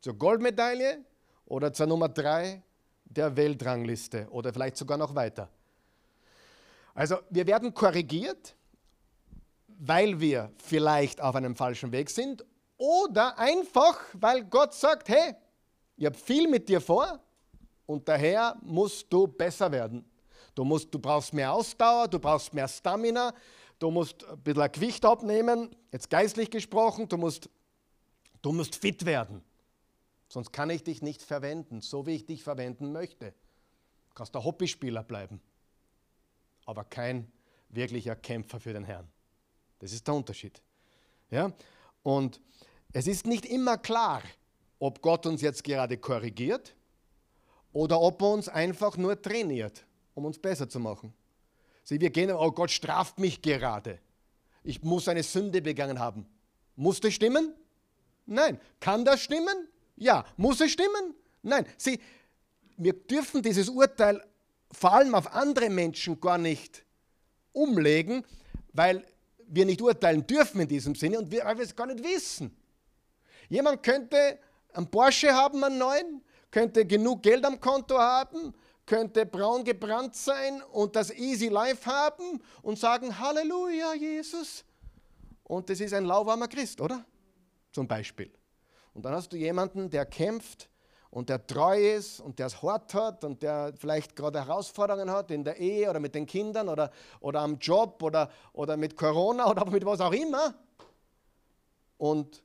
Zur Goldmedaille oder zur Nummer drei der Weltrangliste oder vielleicht sogar noch weiter. Also wir werden korrigiert, weil wir vielleicht auf einem falschen Weg sind oder einfach, weil Gott sagt, hey, ich habe viel mit dir vor und daher musst du besser werden. Du, musst, du brauchst mehr Ausdauer, du brauchst mehr Stamina, du musst ein bisschen Gewicht abnehmen, jetzt geistlich gesprochen, du musst, du musst fit werden. Sonst kann ich dich nicht verwenden, so wie ich dich verwenden möchte. Du kannst ein Hobbyspieler bleiben, aber kein wirklicher Kämpfer für den Herrn. Das ist der Unterschied. Ja? Und Es ist nicht immer klar, ob Gott uns jetzt gerade korrigiert oder ob er uns einfach nur trainiert, um uns besser zu machen. Sieh, wir gehen, oh Gott straft mich gerade. Ich muss eine Sünde begangen haben. Muss das stimmen? Nein. Kann das stimmen? Ja. Muss es stimmen? Nein. Sieh, wir dürfen dieses Urteil vor allem auf andere Menschen gar nicht umlegen, weil wir nicht urteilen dürfen in diesem Sinne und wir, weil wir es gar nicht wissen. Jemand könnte einen Porsche haben, einen neuen, könnte genug Geld am Konto haben, könnte braun gebrannt sein und das Easy Life haben und sagen, Halleluja, Jesus. Und das ist ein lauwarmer Christ, oder? Zum Beispiel. Und dann hast du jemanden, der kämpft und der treu ist und der es hart hat und der vielleicht gerade Herausforderungen hat in der Ehe oder mit den Kindern oder, oder am Job oder, oder mit Corona oder mit was auch immer. Und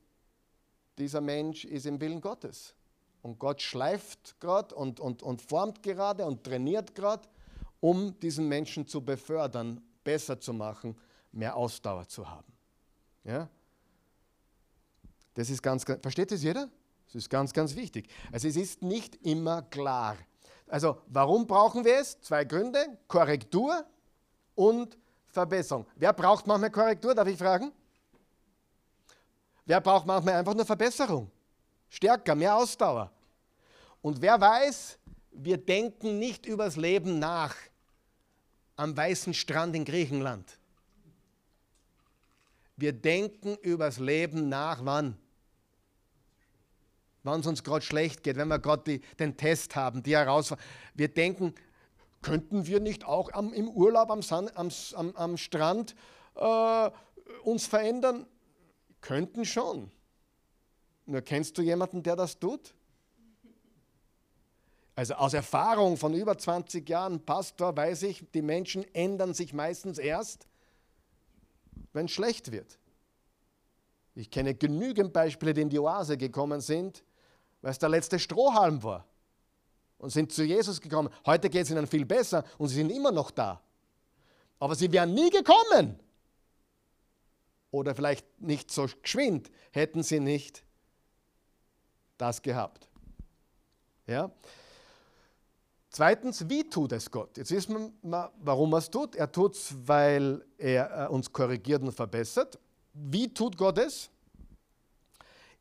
dieser Mensch ist im Willen Gottes. Und Gott schleift gerade und, und, und formt gerade und trainiert gerade, um diesen Menschen zu befördern, besser zu machen, mehr Ausdauer zu haben. Ja? Das ist ganz, versteht das jeder? Das ist ganz, ganz wichtig. Also es ist nicht immer klar. Also warum brauchen wir es? Zwei Gründe, Korrektur und Verbesserung. Wer braucht manchmal Korrektur, darf ich fragen? Wer braucht manchmal einfach nur Verbesserung? Stärker, mehr Ausdauer. Und wer weiß, wir denken nicht übers Leben nach am weißen Strand in Griechenland. Wir denken übers Leben nach, wann? Wann es uns gerade schlecht geht, wenn wir gerade den Test haben, die Herausforderung. Wir denken, könnten wir nicht auch am, im Urlaub am, San, am, am, Strand äh, uns verändern? Könnten schon. Nur kennst du jemanden, der das tut? Also aus Erfahrung von über 20 Jahren Pastor weiß ich, die Menschen ändern sich meistens erst, wenn es schlecht wird. Ich kenne genügend Beispiele, die in die Oase gekommen sind, weil es der letzte Strohhalm war und sind zu Jesus gekommen. Heute geht es ihnen viel besser und sie sind immer noch da. Aber sie wären nie gekommen, oder vielleicht nicht so geschwind, hätten sie nicht das gehabt. Ja? Zweitens, wie tut es Gott? Jetzt wissen wir, warum er es tut. Er tut es, weil er äh, uns korrigiert und verbessert. Wie tut Gott es?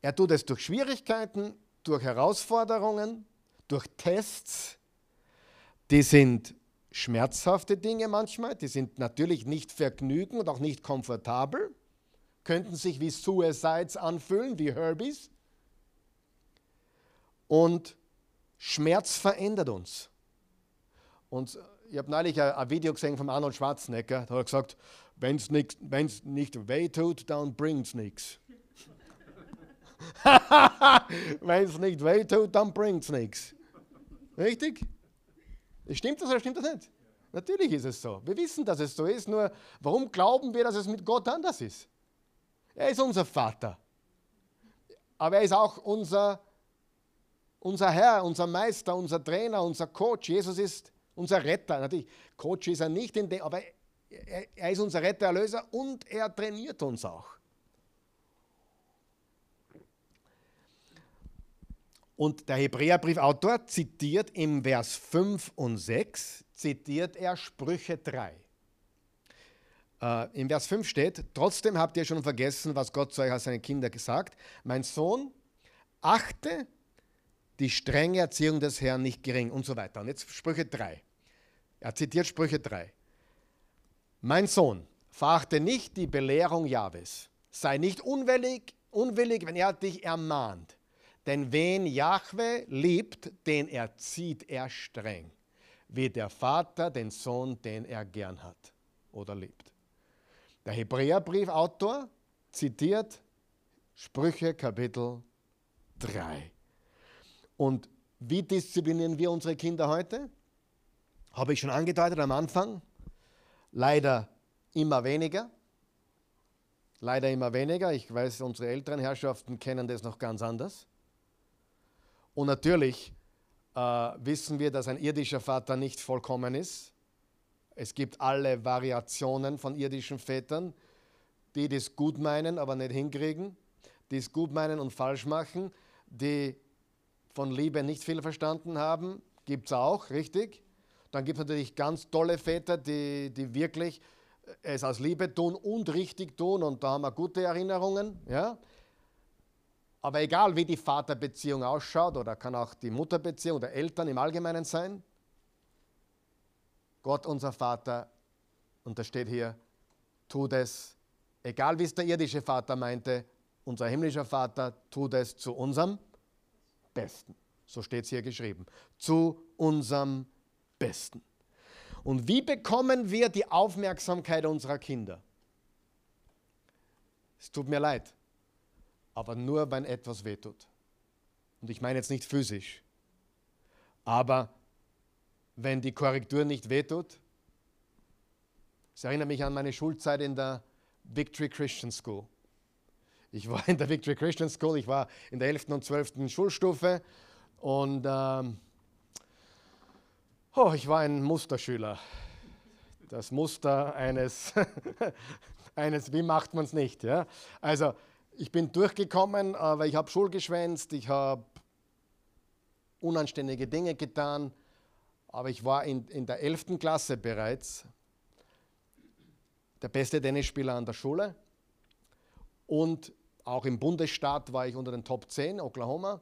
Er tut es durch Schwierigkeiten, durch Herausforderungen, durch Tests. Die sind schmerzhafte Dinge manchmal, die sind natürlich nicht vergnügen und auch nicht komfortabel könnten sich wie Suicides anfühlen, wie Herbies. Und Schmerz verändert uns. Und ich habe neulich ein, Video gesehen von Arnold Schwarzenegger, da hat er gesagt, wenn es nicht, nicht weh tut, dann bringt es nichts. wenn es nicht weh tut, dann bringt es nichts. Richtig? Stimmt das oder stimmt das nicht? Natürlich ist es so. Wir wissen, dass es so ist, nur warum glauben wir, dass es mit Gott anders ist? Er ist unser Vater. Aber er ist auch unser, unser Herr, unser Meister, unser Trainer, unser Coach. Jesus ist unser Retter. Natürlich, Coach ist er nicht, in aber er, er ist unser Retter, Erlöser und er trainiert uns auch. Und der Hebräerbriefautor zitiert im Vers 5 und 6, zitiert er Sprüche 3. Äh, Im Vers 5 steht, trotzdem habt ihr schon vergessen, was Gott zu euch als seine Kinder gesagt. Mein Sohn, achte die strenge Erziehung des Herrn nicht gering und so weiter. Und jetzt Sprüche 3. Er zitiert Sprüche 3. Mein Sohn, verachte nicht die Belehrung Jahwes. Sei nicht unwillig, unwillig, wenn er dich ermahnt. Denn wen Jahwe liebt, den erzieht er streng, wie der Vater den Sohn, den er gern hat oder liebt. Der Hebräerbriefautor zitiert Sprüche Kapitel 3. Und wie disziplinieren wir unsere Kinder heute? Habe ich schon angedeutet am Anfang. Leider immer weniger. Leider immer weniger. Ich weiß, unsere älteren Herrschaften kennen das noch ganz anders. Und natürlich äh, wissen wir, dass ein irdischer Vater nicht vollkommen ist. Es gibt alle Variationen von irdischen Vätern, die das gut meinen, aber nicht hinkriegen. die es gut meinen und falsch machen, die von Liebe nicht viel verstanden haben, gibt es auch, richtig? Dann gibt es natürlich ganz tolle Väter, die, die wirklich es aus Liebe tun und richtig tun und da haben wir gute Erinnerungen. Ja? Aber egal wie die Vaterbeziehung ausschaut oder kann auch die Mutterbeziehung oder Eltern im Allgemeinen sein, Gott unser Vater, und da steht hier, tut es, egal wie es der irdische Vater meinte, unser himmlischer Vater tut es zu unserem Besten. So steht es hier geschrieben. Zu unserem Besten. Und wie bekommen wir die Aufmerksamkeit unserer Kinder? Es tut mir leid, aber nur wenn etwas wehtut. Und ich meine jetzt nicht physisch, aber wenn die Korrektur nicht wehtut. Es erinnert mich an meine Schulzeit in der Victory Christian School. Ich war in der Victory Christian School, ich war in der 11. und 12. Schulstufe und ähm, oh, ich war ein Musterschüler. Das Muster eines, eines wie macht man es nicht. Ja? Also ich bin durchgekommen, aber ich habe Schulgeschwänzt, ich habe unanständige Dinge getan, aber ich war in, in der 11. Klasse bereits der beste Tennisspieler an der Schule und auch im Bundesstaat war ich unter den Top 10, Oklahoma.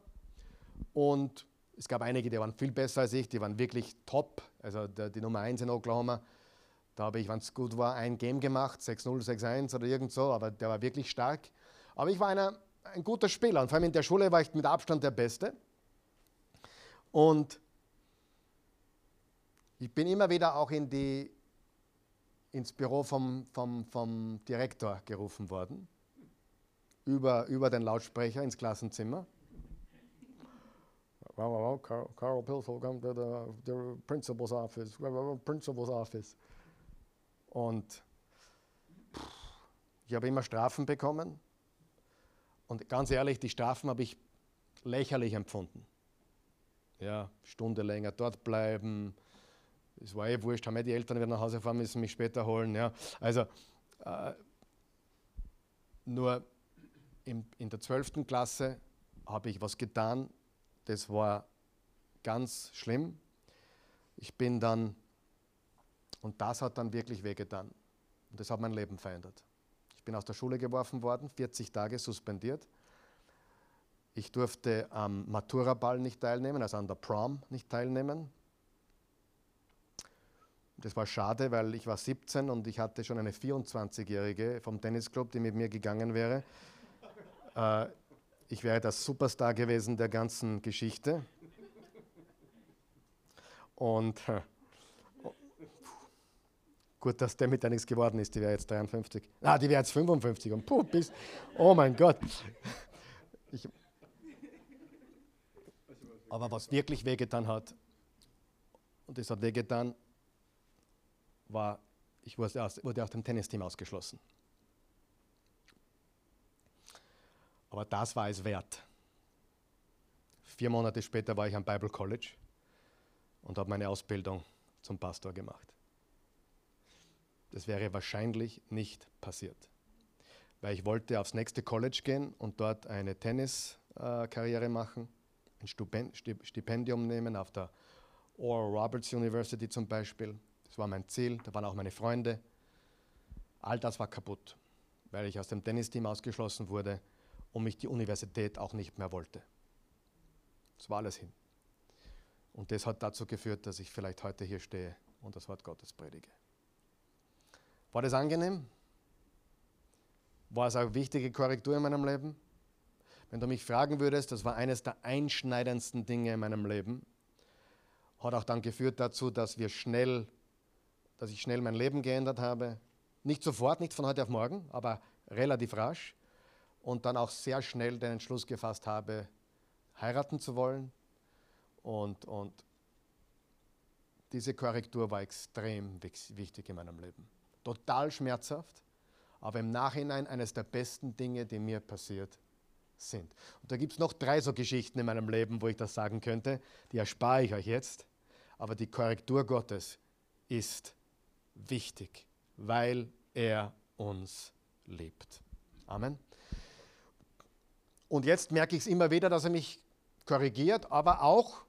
Und es gab einige, die waren viel besser als ich, die waren wirklich top. Also der, die Nummer 1 in Oklahoma, da habe ich, wenn es gut war, ein Game gemacht, 6-0, 6-1 oder irgend so, aber der war wirklich stark. Aber ich war einer, ein guter Spieler und vor allem in der Schule war ich mit Abstand der Beste. Und ich bin immer wieder auch in die, ins Büro vom, vom, vom Direktor gerufen worden über, über den Lautsprecher ins Klassenzimmer. Wow, wow, Carl, Carl Pilsel, come to the, principal's office, principal's office. Und ich habe immer Strafen bekommen. Und ganz ehrlich, die Strafen habe ich lächerlich empfunden. Ja, Stunde länger dort bleiben. Es war eh wurscht, haben ja die Eltern wieder nach Hause fahren müssen, mich später holen. Ja. Also, äh, nur in, in der 12. Klasse habe ich was getan, das war ganz schlimm. Ich bin dann, und das hat dann wirklich wehgetan. Und das hat mein Leben verändert. Ich bin aus der Schule geworfen worden, 40 Tage suspendiert. Ich durfte am Matura-Ball nicht teilnehmen, also an der Prom nicht teilnehmen. Das war schade, weil ich war 17 und ich hatte schon eine 24-Jährige vom Tennisclub, die mit mir gegangen wäre. Äh, ich wäre der Superstar gewesen der ganzen Geschichte. Und äh, gut, dass der mit nichts geworden ist, die wäre jetzt 53. Ah, die wäre jetzt 55 und puh, bis, oh mein Gott. Ich, aber was wirklich wehgetan hat, und es hat wehgetan, war, ich wurde aus, wurde aus dem Tennisteam ausgeschlossen. Aber das war es wert. Vier Monate später war ich am Bible College und habe meine Ausbildung zum Pastor gemacht. Das wäre wahrscheinlich nicht passiert, weil ich wollte aufs nächste College gehen und dort eine Tenniskarriere machen, ein Stipendium nehmen auf der Oral Roberts University zum Beispiel. Das war mein Ziel, da waren auch meine Freunde. All das war kaputt, weil ich aus dem Tennisteam ausgeschlossen wurde und mich die Universität auch nicht mehr wollte. Das war alles hin. Und das hat dazu geführt, dass ich vielleicht heute hier stehe und das Wort Gottes predige. War das angenehm? War es eine wichtige Korrektur in meinem Leben? Wenn du mich fragen würdest, das war eines der einschneidendsten Dinge in meinem Leben. Hat auch dann geführt dazu, dass wir schnell, dass ich schnell mein Leben geändert habe. Nicht sofort, nicht von heute auf morgen, aber relativ rasch und dann auch sehr schnell den Entschluss gefasst habe, heiraten zu wollen. Und, und diese Korrektur war extrem wichtig in meinem Leben. Total schmerzhaft, aber im Nachhinein eines der besten Dinge, die mir passiert sind. Und da gibt es noch drei so Geschichten in meinem Leben, wo ich das sagen könnte. Die erspare ich euch jetzt. Aber die Korrektur Gottes ist wichtig, weil er uns liebt. Amen. Und jetzt merke ich es immer wieder, dass er mich korrigiert, aber auch,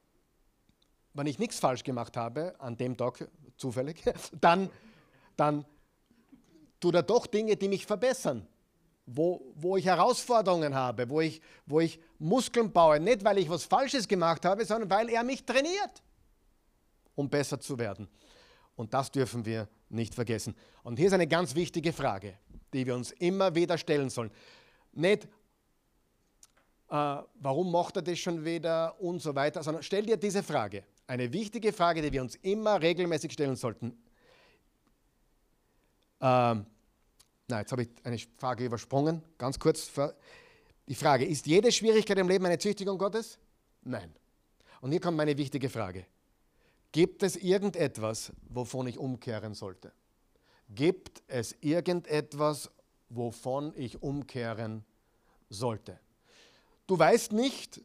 wenn ich nichts falsch gemacht habe, an dem Tag zufällig, dann, dann tut er doch Dinge, die mich verbessern. Wo, wo ich Herausforderungen habe, wo ich, wo ich Muskeln baue. Nicht, weil ich was Falsches gemacht habe, sondern weil er mich trainiert, um besser zu werden. Und das dürfen wir nicht vergessen. Und hier ist eine ganz wichtige Frage, die wir uns immer wieder stellen sollen. Nicht, warum macht er das schon wieder und so weiter, sondern stell dir diese Frage. Eine wichtige Frage, die wir uns immer regelmäßig stellen sollten. Ähm, na, jetzt habe ich eine Frage übersprungen, ganz kurz. Die Frage, ist jede Schwierigkeit im Leben eine Züchtigung Gottes? Nein. Und hier kommt meine wichtige Frage. Gibt es irgendetwas, wovon ich umkehren sollte? Gibt es irgendetwas, wovon ich umkehren sollte? Du weißt nicht,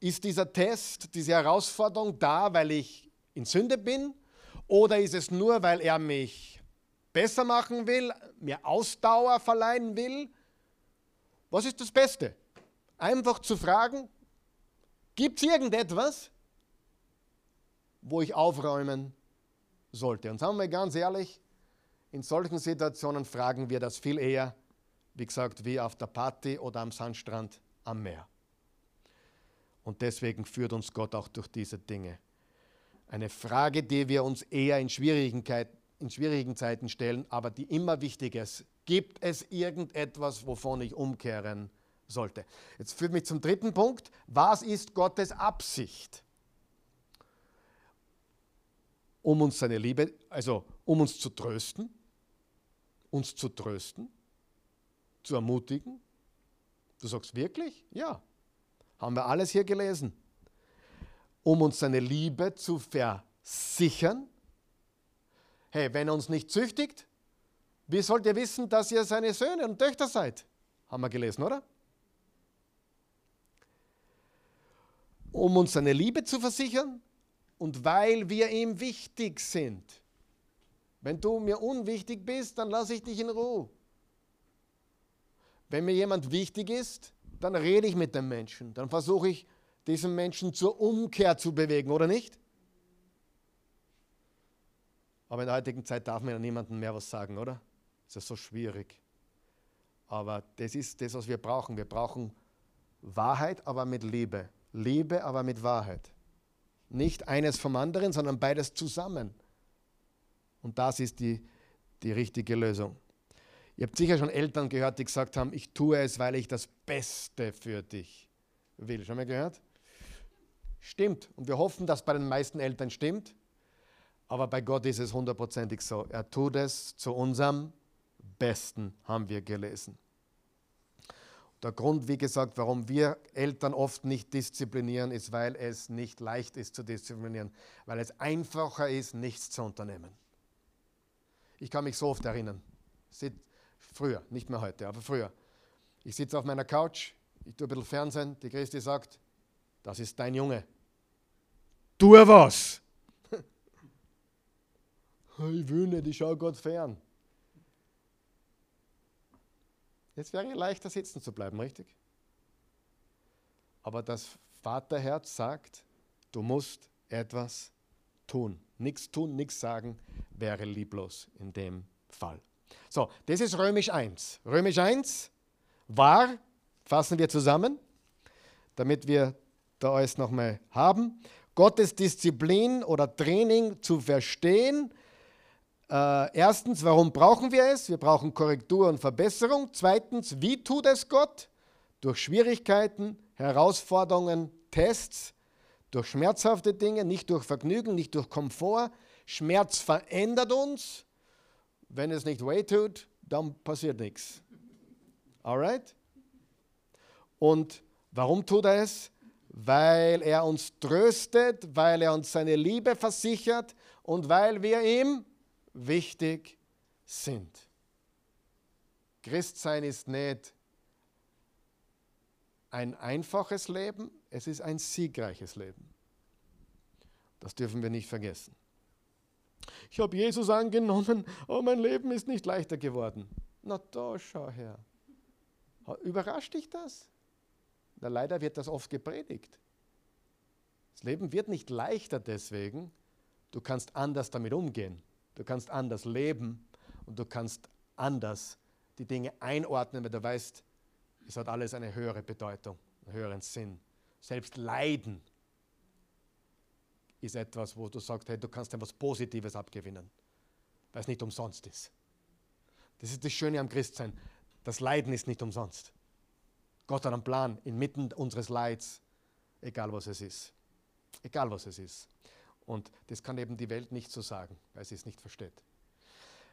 ist dieser Test, diese Herausforderung da, weil ich in Sünde bin? Oder ist es nur, weil er mich besser machen will, mir Ausdauer verleihen will? Was ist das Beste? Einfach zu fragen, gibt es irgendetwas, wo ich aufräumen sollte? Und sagen wir ganz ehrlich, in solchen Situationen fragen wir das viel eher, wie gesagt, wie auf der Party oder am Sandstrand am Meer. Und deswegen führt uns Gott auch durch diese Dinge. Eine Frage, die wir uns eher in schwierigen, in schwierigen Zeiten stellen, aber die immer wichtig ist. Gibt es irgendetwas, wovon ich umkehren sollte? Jetzt führt mich zum dritten Punkt. Was ist Gottes Absicht? Um uns seine Liebe, also um uns zu trösten, uns zu trösten, zu ermutigen, Du sagst wirklich? Ja. Haben wir alles hier gelesen. Um uns seine Liebe zu versichern. Hey, wenn er uns nicht züchtigt, wie sollt ihr wissen, dass ihr seine Söhne und Töchter seid? Haben wir gelesen, oder? Um uns seine Liebe zu versichern und weil wir ihm wichtig sind. Wenn du mir unwichtig bist, dann lasse ich dich in Ruhe. Wenn mir jemand wichtig ist, dann rede ich mit dem Menschen. Dann versuche ich, diesen Menschen zur Umkehr zu bewegen, oder nicht? Aber in der heutigen Zeit darf man ja niemandem mehr was sagen, oder? Ist so schwierig. Aber das ist das, was wir brauchen. Wir brauchen Wahrheit, aber mit Liebe. Liebe, aber mit Wahrheit. Nicht eines vom anderen, sondern beides zusammen. Und das ist die, die richtige Lösung. Ihr habt sicher schon Eltern gehört, die gesagt haben, ich tue es, weil ich das Beste für dich will. Schon mal gehört? Stimmt. Und wir hoffen, dass bei den meisten Eltern stimmt. Aber bei Gott ist es hundertprozentig so. Er tut es zu unserem Besten, haben wir gelesen. Der Grund, wie gesagt, warum wir Eltern oft nicht disziplinieren, ist, weil es nicht leicht ist zu disziplinieren, weil es einfacher ist, nichts zu unternehmen. Ich kann mich so oft erinnern. Früher, nicht mehr heute, aber früher. Ich sitze auf meiner Couch, ich tue ein bisschen Fernsehen, die Christi sagt, das ist dein Junge. Tue was! ich will nicht, ich schaue Gott fern. Jetzt wäre leichter sitzen zu bleiben, richtig? Aber das Vaterherz sagt, du musst etwas tun. Nichts tun, nichts sagen wäre lieblos in dem Fall. So, das ist Römisch 1. Römisch 1 war, fassen wir zusammen, damit wir da alles nochmal haben, Gottes Disziplin oder Training zu verstehen. Äh, erstens, warum brauchen wir es? Wir brauchen Korrektur und Verbesserung. Zweitens, wie tut es Gott? Durch Schwierigkeiten, Herausforderungen, Tests, durch schmerzhafte Dinge, nicht durch Vergnügen, nicht durch Komfort. Schmerz verändert uns. Wenn es nicht weh tut, dann passiert nichts. Alright? Und warum tut er es? Weil er uns tröstet, weil er uns seine Liebe versichert und weil wir ihm wichtig sind. Christsein ist nicht ein einfaches Leben, es ist ein siegreiches Leben. Das dürfen wir nicht vergessen. Ich habe Jesus angenommen, aber mein Leben ist nicht leichter geworden. Na da, schau her. Überrascht dich das? Na, leider wird das oft gepredigt. Das Leben wird nicht leichter deswegen. Du kannst anders damit umgehen. Du kannst anders leben und du kannst anders die Dinge einordnen, weil du weißt, es hat alles eine höhere Bedeutung, einen höheren Sinn. Selbst Leiden ist etwas, wo du sagst, hey, du kannst etwas Positives abgewinnen, weil es nicht umsonst ist. Das ist das Schöne am Christsein. Das Leiden ist nicht umsonst. Gott hat einen Plan inmitten unseres Leids, egal was es ist. Egal was es ist. Und das kann eben die Welt nicht so sagen, weil sie es nicht versteht.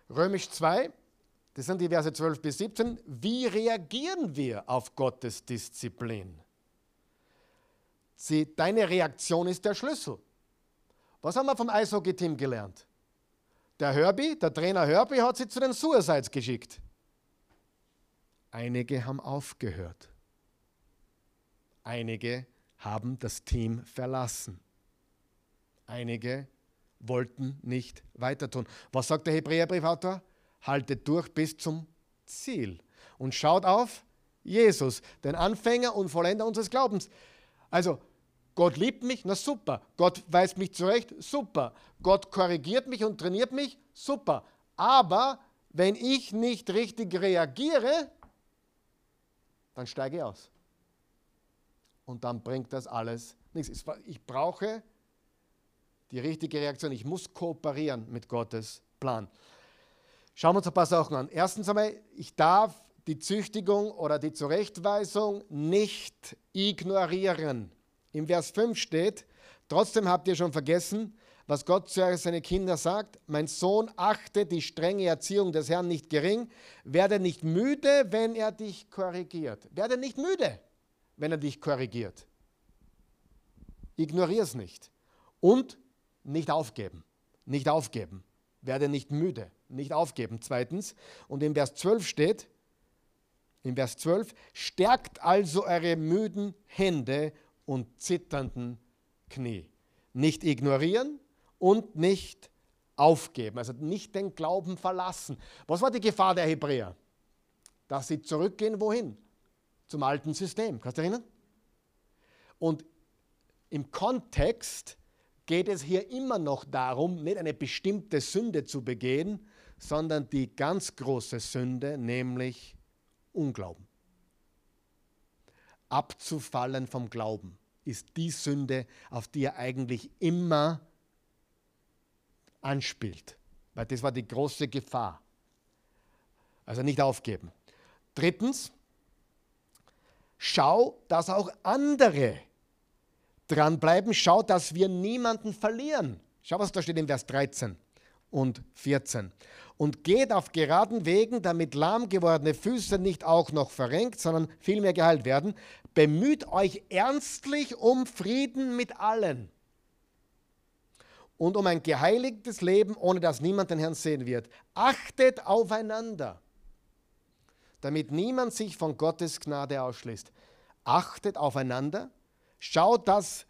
Römisch 2, das sind die Verse 12 bis 17. Wie reagieren wir auf Gottes Disziplin? Sie, deine Reaktion ist der Schlüssel. Was haben wir vom Eishockey-Team gelernt? Der Herbie, der Trainer Herbie, hat sie zu den Suicides geschickt. Einige haben aufgehört. Einige haben das Team verlassen. Einige wollten nicht weiter tun. Was sagt der Hebräerbriefautor? Haltet durch bis zum Ziel und schaut auf Jesus, den Anfänger und Vollender unseres Glaubens. Also, Gott liebt mich, na super. Gott weist mich zurecht, super. Gott korrigiert mich und trainiert mich, super. Aber wenn ich nicht richtig reagiere, dann steige ich aus. Und dann bringt das alles nichts. Ich brauche die richtige Reaktion. Ich muss kooperieren mit Gottes Plan. Schauen wir uns ein paar Sachen an. Erstens einmal, ich darf die Züchtigung oder die Zurechtweisung nicht ignorieren. Im Vers 5 steht, trotzdem habt ihr schon vergessen, was Gott zu seinen Kindern sagt. Mein Sohn, achte die strenge Erziehung des Herrn nicht gering. Werde nicht müde, wenn er dich korrigiert. Werde nicht müde, wenn er dich korrigiert. Ignoriere es nicht. Und nicht aufgeben. Nicht aufgeben. Werde nicht müde. Nicht aufgeben. Zweitens, und im Vers 12 steht, im Vers 12, stärkt also eure müden Hände und zitternden Knie. Nicht ignorieren und nicht aufgeben, also nicht den Glauben verlassen. Was war die Gefahr der Hebräer? Dass sie zurückgehen, wohin? Zum alten System. Kannst du erinnern? Und im Kontext geht es hier immer noch darum, nicht eine bestimmte Sünde zu begehen, sondern die ganz große Sünde, nämlich Unglauben abzufallen vom Glauben, ist die Sünde, auf die er eigentlich immer anspielt. Weil das war die große Gefahr. Also nicht aufgeben. Drittens, schau, dass auch andere dranbleiben. Schau, dass wir niemanden verlieren. Schau, was da steht im Vers 13 und 14 und geht auf geraden Wegen, damit lahm gewordene Füße nicht auch noch verrenkt, sondern vielmehr geheilt werden. Bemüht euch ernstlich um Frieden mit allen und um ein geheiligtes Leben, ohne dass niemand den Herrn sehen wird. Achtet aufeinander, damit niemand sich von Gottes Gnade ausschließt. Achtet aufeinander, schaut, dass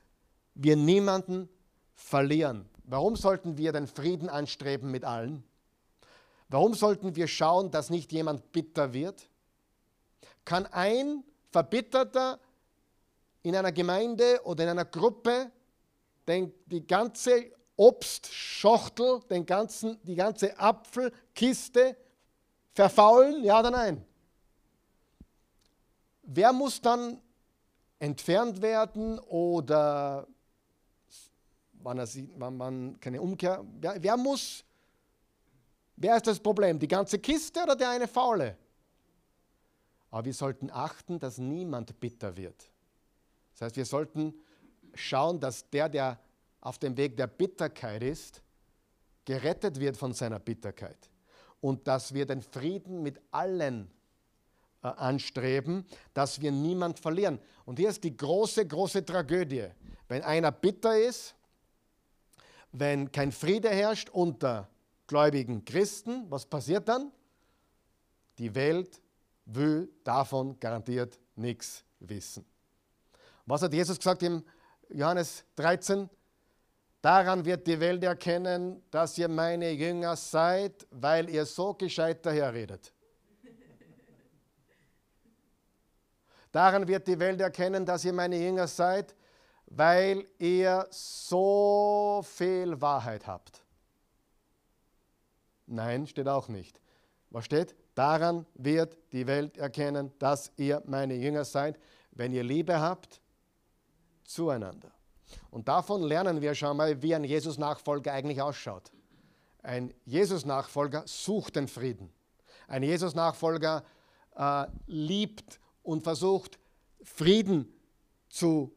wir niemanden verlieren. Warum sollten wir den Frieden anstreben mit allen? Warum sollten wir schauen, dass nicht jemand bitter wird? Kann ein Verbitterter in einer Gemeinde oder in einer Gruppe den, die ganze Obstschachtel, den ganzen, die ganze Apfelkiste verfaulen? Ja oder nein? Wer muss dann entfernt werden oder wann, er sieht, wann man keine Umkehr? Wer, wer muss Wer ist das Problem? Die ganze Kiste oder der eine Faule? Aber wir sollten achten, dass niemand bitter wird. Das heißt, wir sollten schauen, dass der, der auf dem Weg der Bitterkeit ist, gerettet wird von seiner Bitterkeit. Und dass wir den Frieden mit allen äh, anstreben, dass wir niemand verlieren. Und hier ist die große, große Tragödie. Wenn einer bitter ist, wenn kein Friede herrscht unter gläubigen Christen, was passiert dann? Die Welt will davon garantiert nichts wissen. Was hat Jesus gesagt im Johannes 13? Daran wird die Welt erkennen, dass ihr meine Jünger seid, weil ihr so gescheit daherredet. Daran wird die Welt erkennen, dass ihr meine Jünger seid, weil ihr so viel Wahrheit habt. Nein, steht auch nicht. Was steht? Daran wird die Welt erkennen, dass ihr meine Jünger seid, wenn ihr Liebe habt zueinander. Und davon lernen wir schon mal, wie ein Jesus-Nachfolger eigentlich ausschaut. Ein Jesus-Nachfolger sucht den Frieden. Ein Jesus-Nachfolger äh, liebt und versucht, Frieden zu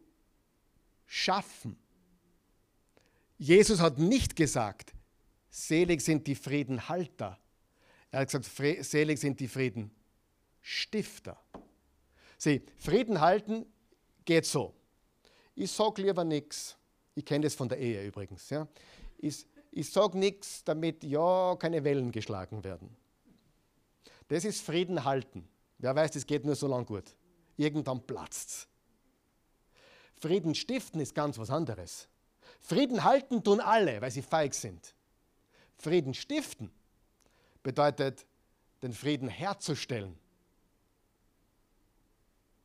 schaffen. Jesus hat nicht gesagt, selig sind die Friedenhalter. Er hat gesagt, selig sind die Friedenstifter. Sieh, Frieden halten geht so. Ich sage lieber nichts. Ich kenne das von der Ehe übrigens. Ja. Ich, ich sage nichts, damit ja keine Wellen geschlagen werden. Das ist Frieden halten. Wer weiß, das geht nur so lang gut. Irgendwann platzt es. Frieden stiften ist ganz was anderes. Frieden halten tun alle, weil sie feig sind. Frieden stiften bedeutet, den Frieden herzustellen.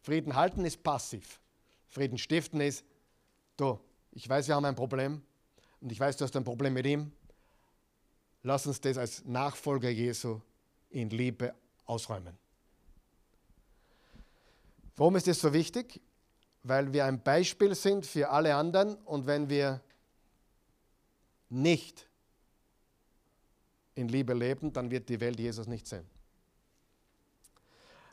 Frieden halten ist passiv. Frieden stiften ist, du, ich weiß, wir haben ein Problem und ich weiß, du hast ein Problem mit ihm. Lass uns das als Nachfolger Jesu in Liebe ausräumen. Warum ist das so wichtig? Weil wir ein Beispiel sind für alle anderen und wenn wir nicht in Liebe leben, dann wird die Welt Jesus nicht sehen.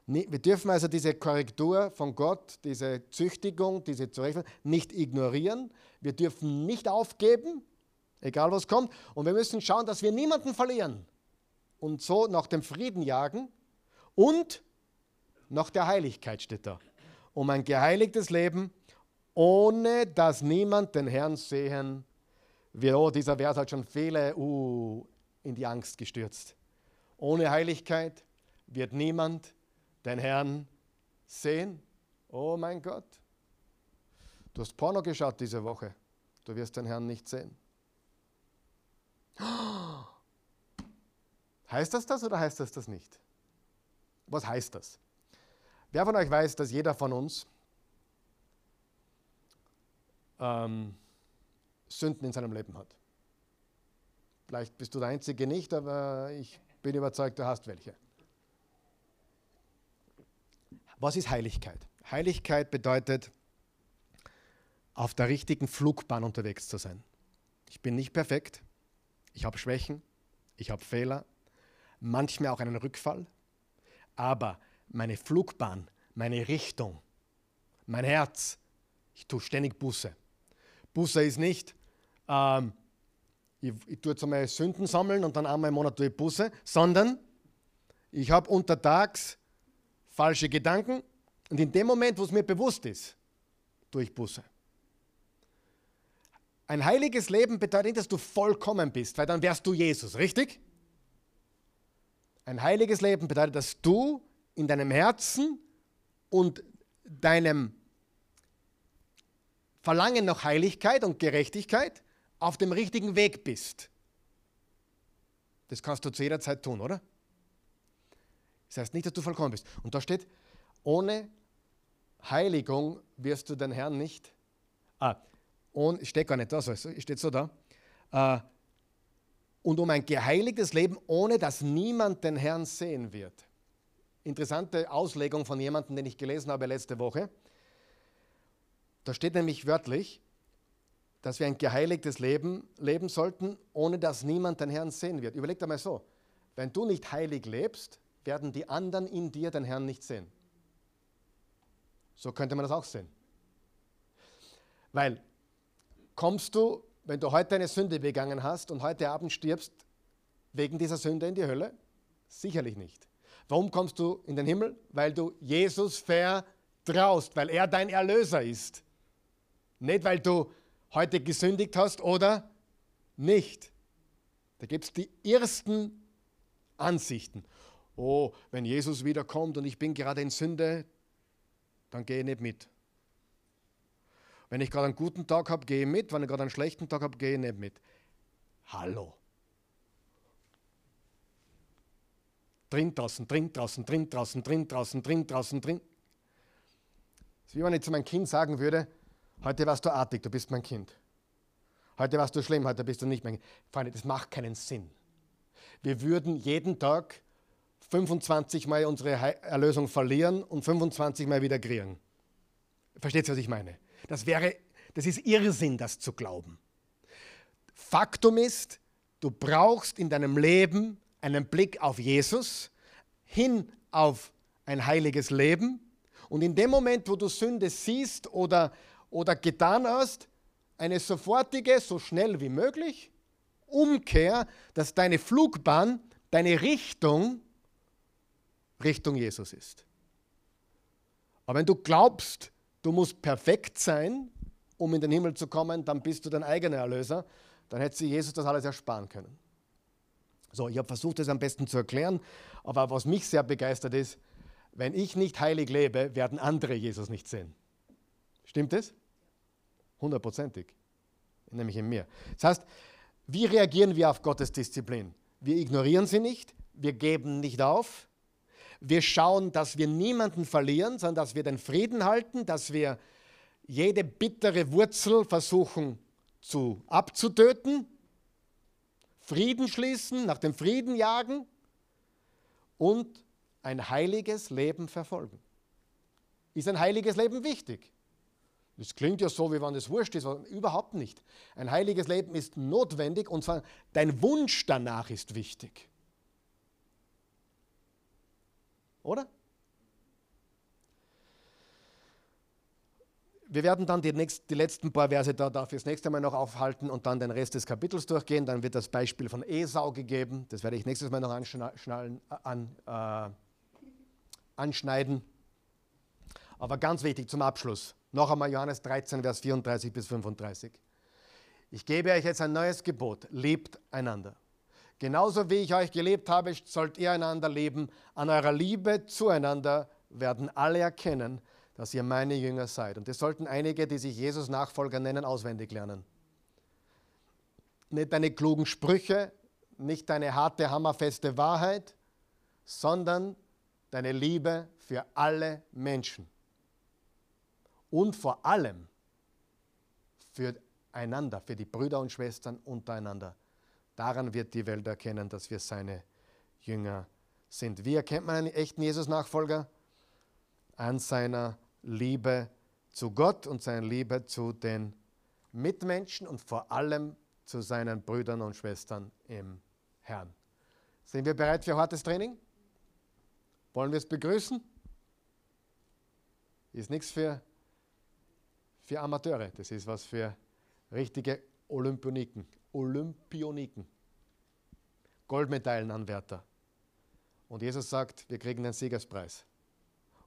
Wir dürfen also diese Korrektur von Gott, diese Züchtigung, diese Zurechtweisung nicht ignorieren. Wir dürfen nicht aufgeben, egal was kommt. Und wir müssen schauen, dass wir niemanden verlieren. Und so nach dem Frieden jagen und nach der Heiligkeit steht da. Um ein geheiligtes Leben, ohne dass niemand den Herrn sehen wird. Oh, dieser Vers hat schon viele uh, in die Angst gestürzt. Ohne Heiligkeit wird niemand den Herrn sehen? Oh mein Gott. Du hast Porno geschaut diese Woche. Du wirst den Herrn nicht sehen. Heißt das das oder heißt das das nicht? Was heißt das? Wer von euch weiß, dass jeder von uns ähm, Sünden in seinem Leben hat? Vielleicht bist du der Einzige nicht, aber ich bin überzeugt, du hast welche. Was ist Heiligkeit? Heiligkeit bedeutet, auf der richtigen Flugbahn unterwegs zu sein. Ich bin nicht perfekt, ich habe Schwächen, ich habe Fehler, manchmal auch einen Rückfall, aber meine Flugbahn, meine Richtung, mein Herz, ich tue ständig Buße. Buße ist nicht, ähm, ich, ich tue jetzt einmal Sünden sammeln und dann einmal im Monat tue ich Buße, sondern ich habe untertags falsche Gedanken und in dem Moment, wo es mir bewusst ist, tue ich Buße. Ein heiliges Leben bedeutet nicht, dass du vollkommen bist, weil dann wärst du Jesus, richtig? Ein heiliges Leben bedeutet, dass du in deinem Herzen und deinem Verlangen nach Heiligkeit und Gerechtigkeit auf dem richtigen Weg bist. Das kannst du zu jeder Zeit tun, oder? Das heißt nicht, dass du vollkommen bist. Und da steht, ohne Heiligung wirst du den Herrn nicht. Ah, und steht gar nicht da, so, steht so da. Äh, und um ein geheiligtes Leben, ohne dass niemand den Herrn sehen wird. Interessante Auslegung von jemandem, den ich gelesen habe letzte Woche. Da steht nämlich wörtlich, dass wir ein geheiligtes Leben leben sollten, ohne dass niemand den Herrn sehen wird. Überleg dir mal so, wenn du nicht heilig lebst, werden die anderen in dir den Herrn nicht sehen. So könnte man das auch sehen. Weil kommst du, wenn du heute eine Sünde begangen hast und heute Abend stirbst, wegen dieser Sünde in die Hölle? Sicherlich nicht. Warum kommst du in den Himmel? Weil du Jesus vertraust, weil er dein Erlöser ist. Nicht, weil du heute gesündigt hast oder nicht. Da gibt es die ersten Ansichten oh, wenn Jesus wiederkommt und ich bin gerade in Sünde, dann gehe ich nicht mit. Wenn ich gerade einen guten Tag habe, gehe ich mit. Wenn ich gerade einen schlechten Tag habe, gehe ich nicht mit. Hallo. Drin draußen, drin draußen, drin draußen, drin draußen, drin draußen, drin. ist wie wenn ich zu meinem Kind sagen würde, heute warst du artig, du bist mein Kind. Heute warst du schlimm, heute bist du nicht mein Kind. Freunde, das macht keinen Sinn. Wir würden jeden Tag 25 Mal unsere Erlösung verlieren und 25 Mal wieder kriegen. Versteht ihr, was ich meine? Das wäre, das ist Irrsinn, das zu glauben. Faktum ist, du brauchst in deinem Leben einen Blick auf Jesus, hin auf ein heiliges Leben. Und in dem Moment, wo du Sünde siehst oder, oder getan hast, eine sofortige, so schnell wie möglich, Umkehr, dass deine Flugbahn, deine Richtung Richtung Jesus ist. Aber wenn du glaubst, du musst perfekt sein, um in den Himmel zu kommen, dann bist du dein eigener Erlöser, dann hätte sich Jesus das alles ersparen können. So, ich habe versucht, das am besten zu erklären, aber was mich sehr begeistert ist, wenn ich nicht heilig lebe, werden andere Jesus nicht sehen. Stimmt es? Hundertprozentig. Nämlich in mir. Das heißt, wie reagieren wir auf Gottes Disziplin? Wir ignorieren sie nicht, wir geben nicht auf, wir schauen, dass wir niemanden verlieren, sondern dass wir den Frieden halten, dass wir jede bittere Wurzel versuchen zu abzutöten, Frieden schließen, nach dem Frieden jagen und ein heiliges Leben verfolgen. Ist ein heiliges Leben wichtig? Das klingt ja so, wie wenn es wurscht ist, aber überhaupt nicht. Ein heiliges Leben ist notwendig und zwar dein Wunsch danach ist wichtig. Oder? Wir werden dann die, nächst, die letzten paar Verse da, da fürs nächste Mal noch aufhalten und dann den Rest des Kapitels durchgehen. Dann wird das Beispiel von Esau gegeben. Das werde ich nächstes Mal noch anschnallen, an, äh, anschneiden. Aber ganz wichtig zum Abschluss. Noch einmal Johannes 13, Vers 34 bis 35. Ich gebe euch jetzt ein neues Gebot. Liebt einander. Genauso wie ich euch gelebt habe, sollt ihr einander leben. An eurer Liebe zueinander werden alle erkennen, dass ihr meine Jünger seid. Und das sollten einige, die sich Jesus Nachfolger nennen, auswendig lernen. Nicht deine klugen Sprüche, nicht deine harte, hammerfeste Wahrheit, sondern deine Liebe für alle Menschen. Und vor allem für einander, für die Brüder und Schwestern untereinander. Daran wird die Welt erkennen, dass wir seine Jünger sind. Wie erkennt man einen echten Jesus-Nachfolger? An seiner Liebe zu Gott und seiner Liebe zu den Mitmenschen und vor allem zu seinen Brüdern und Schwestern im Herrn. Sind wir bereit für hartes Training? Wollen wir es begrüßen? Ist nichts für, für Amateure, das ist was für richtige Olympioniken. Olympioniken, Goldmedaillenanwärter. Und Jesus sagt, wir kriegen den Siegerspreis.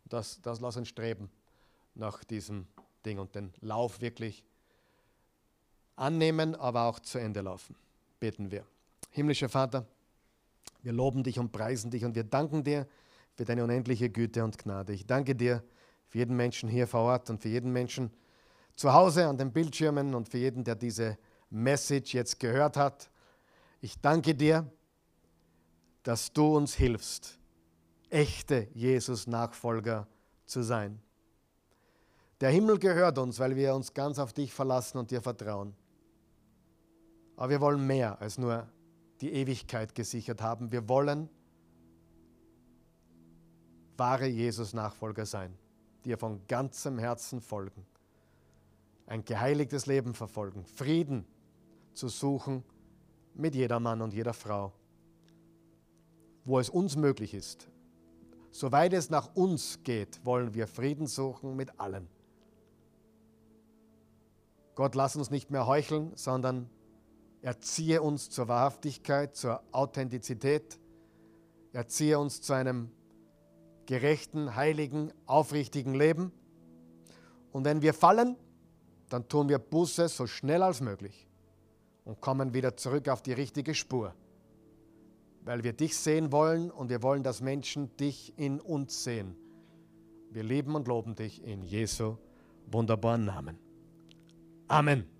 Und das, das lass uns streben nach diesem Ding und den Lauf wirklich annehmen, aber auch zu Ende laufen. Beten wir. Himmlischer Vater, wir loben dich und preisen dich und wir danken dir für deine unendliche Güte und Gnade. Ich danke dir für jeden Menschen hier vor Ort und für jeden Menschen zu Hause an den Bildschirmen und für jeden, der diese Message jetzt gehört hat. Ich danke dir, dass du uns hilfst, echte Jesus-Nachfolger zu sein. Der Himmel gehört uns, weil wir uns ganz auf dich verlassen und dir vertrauen. Aber wir wollen mehr als nur die Ewigkeit gesichert haben. Wir wollen wahre Jesus-Nachfolger sein, die dir von ganzem Herzen folgen, ein geheiligtes Leben verfolgen, Frieden zu suchen mit jeder Mann und jeder Frau, wo es uns möglich ist. Soweit es nach uns geht, wollen wir Frieden suchen mit allen. Gott, lass uns nicht mehr heucheln, sondern erziehe uns zur Wahrhaftigkeit, zur Authentizität, erziehe uns zu einem gerechten, heiligen, aufrichtigen Leben. Und wenn wir fallen, dann tun wir Buße so schnell als möglich und kommen wieder zurück auf die richtige Spur. Weil wir dich sehen wollen und wir wollen, dass Menschen dich in uns sehen. Wir lieben und loben dich in Jesu wunderbaren Namen. Amen.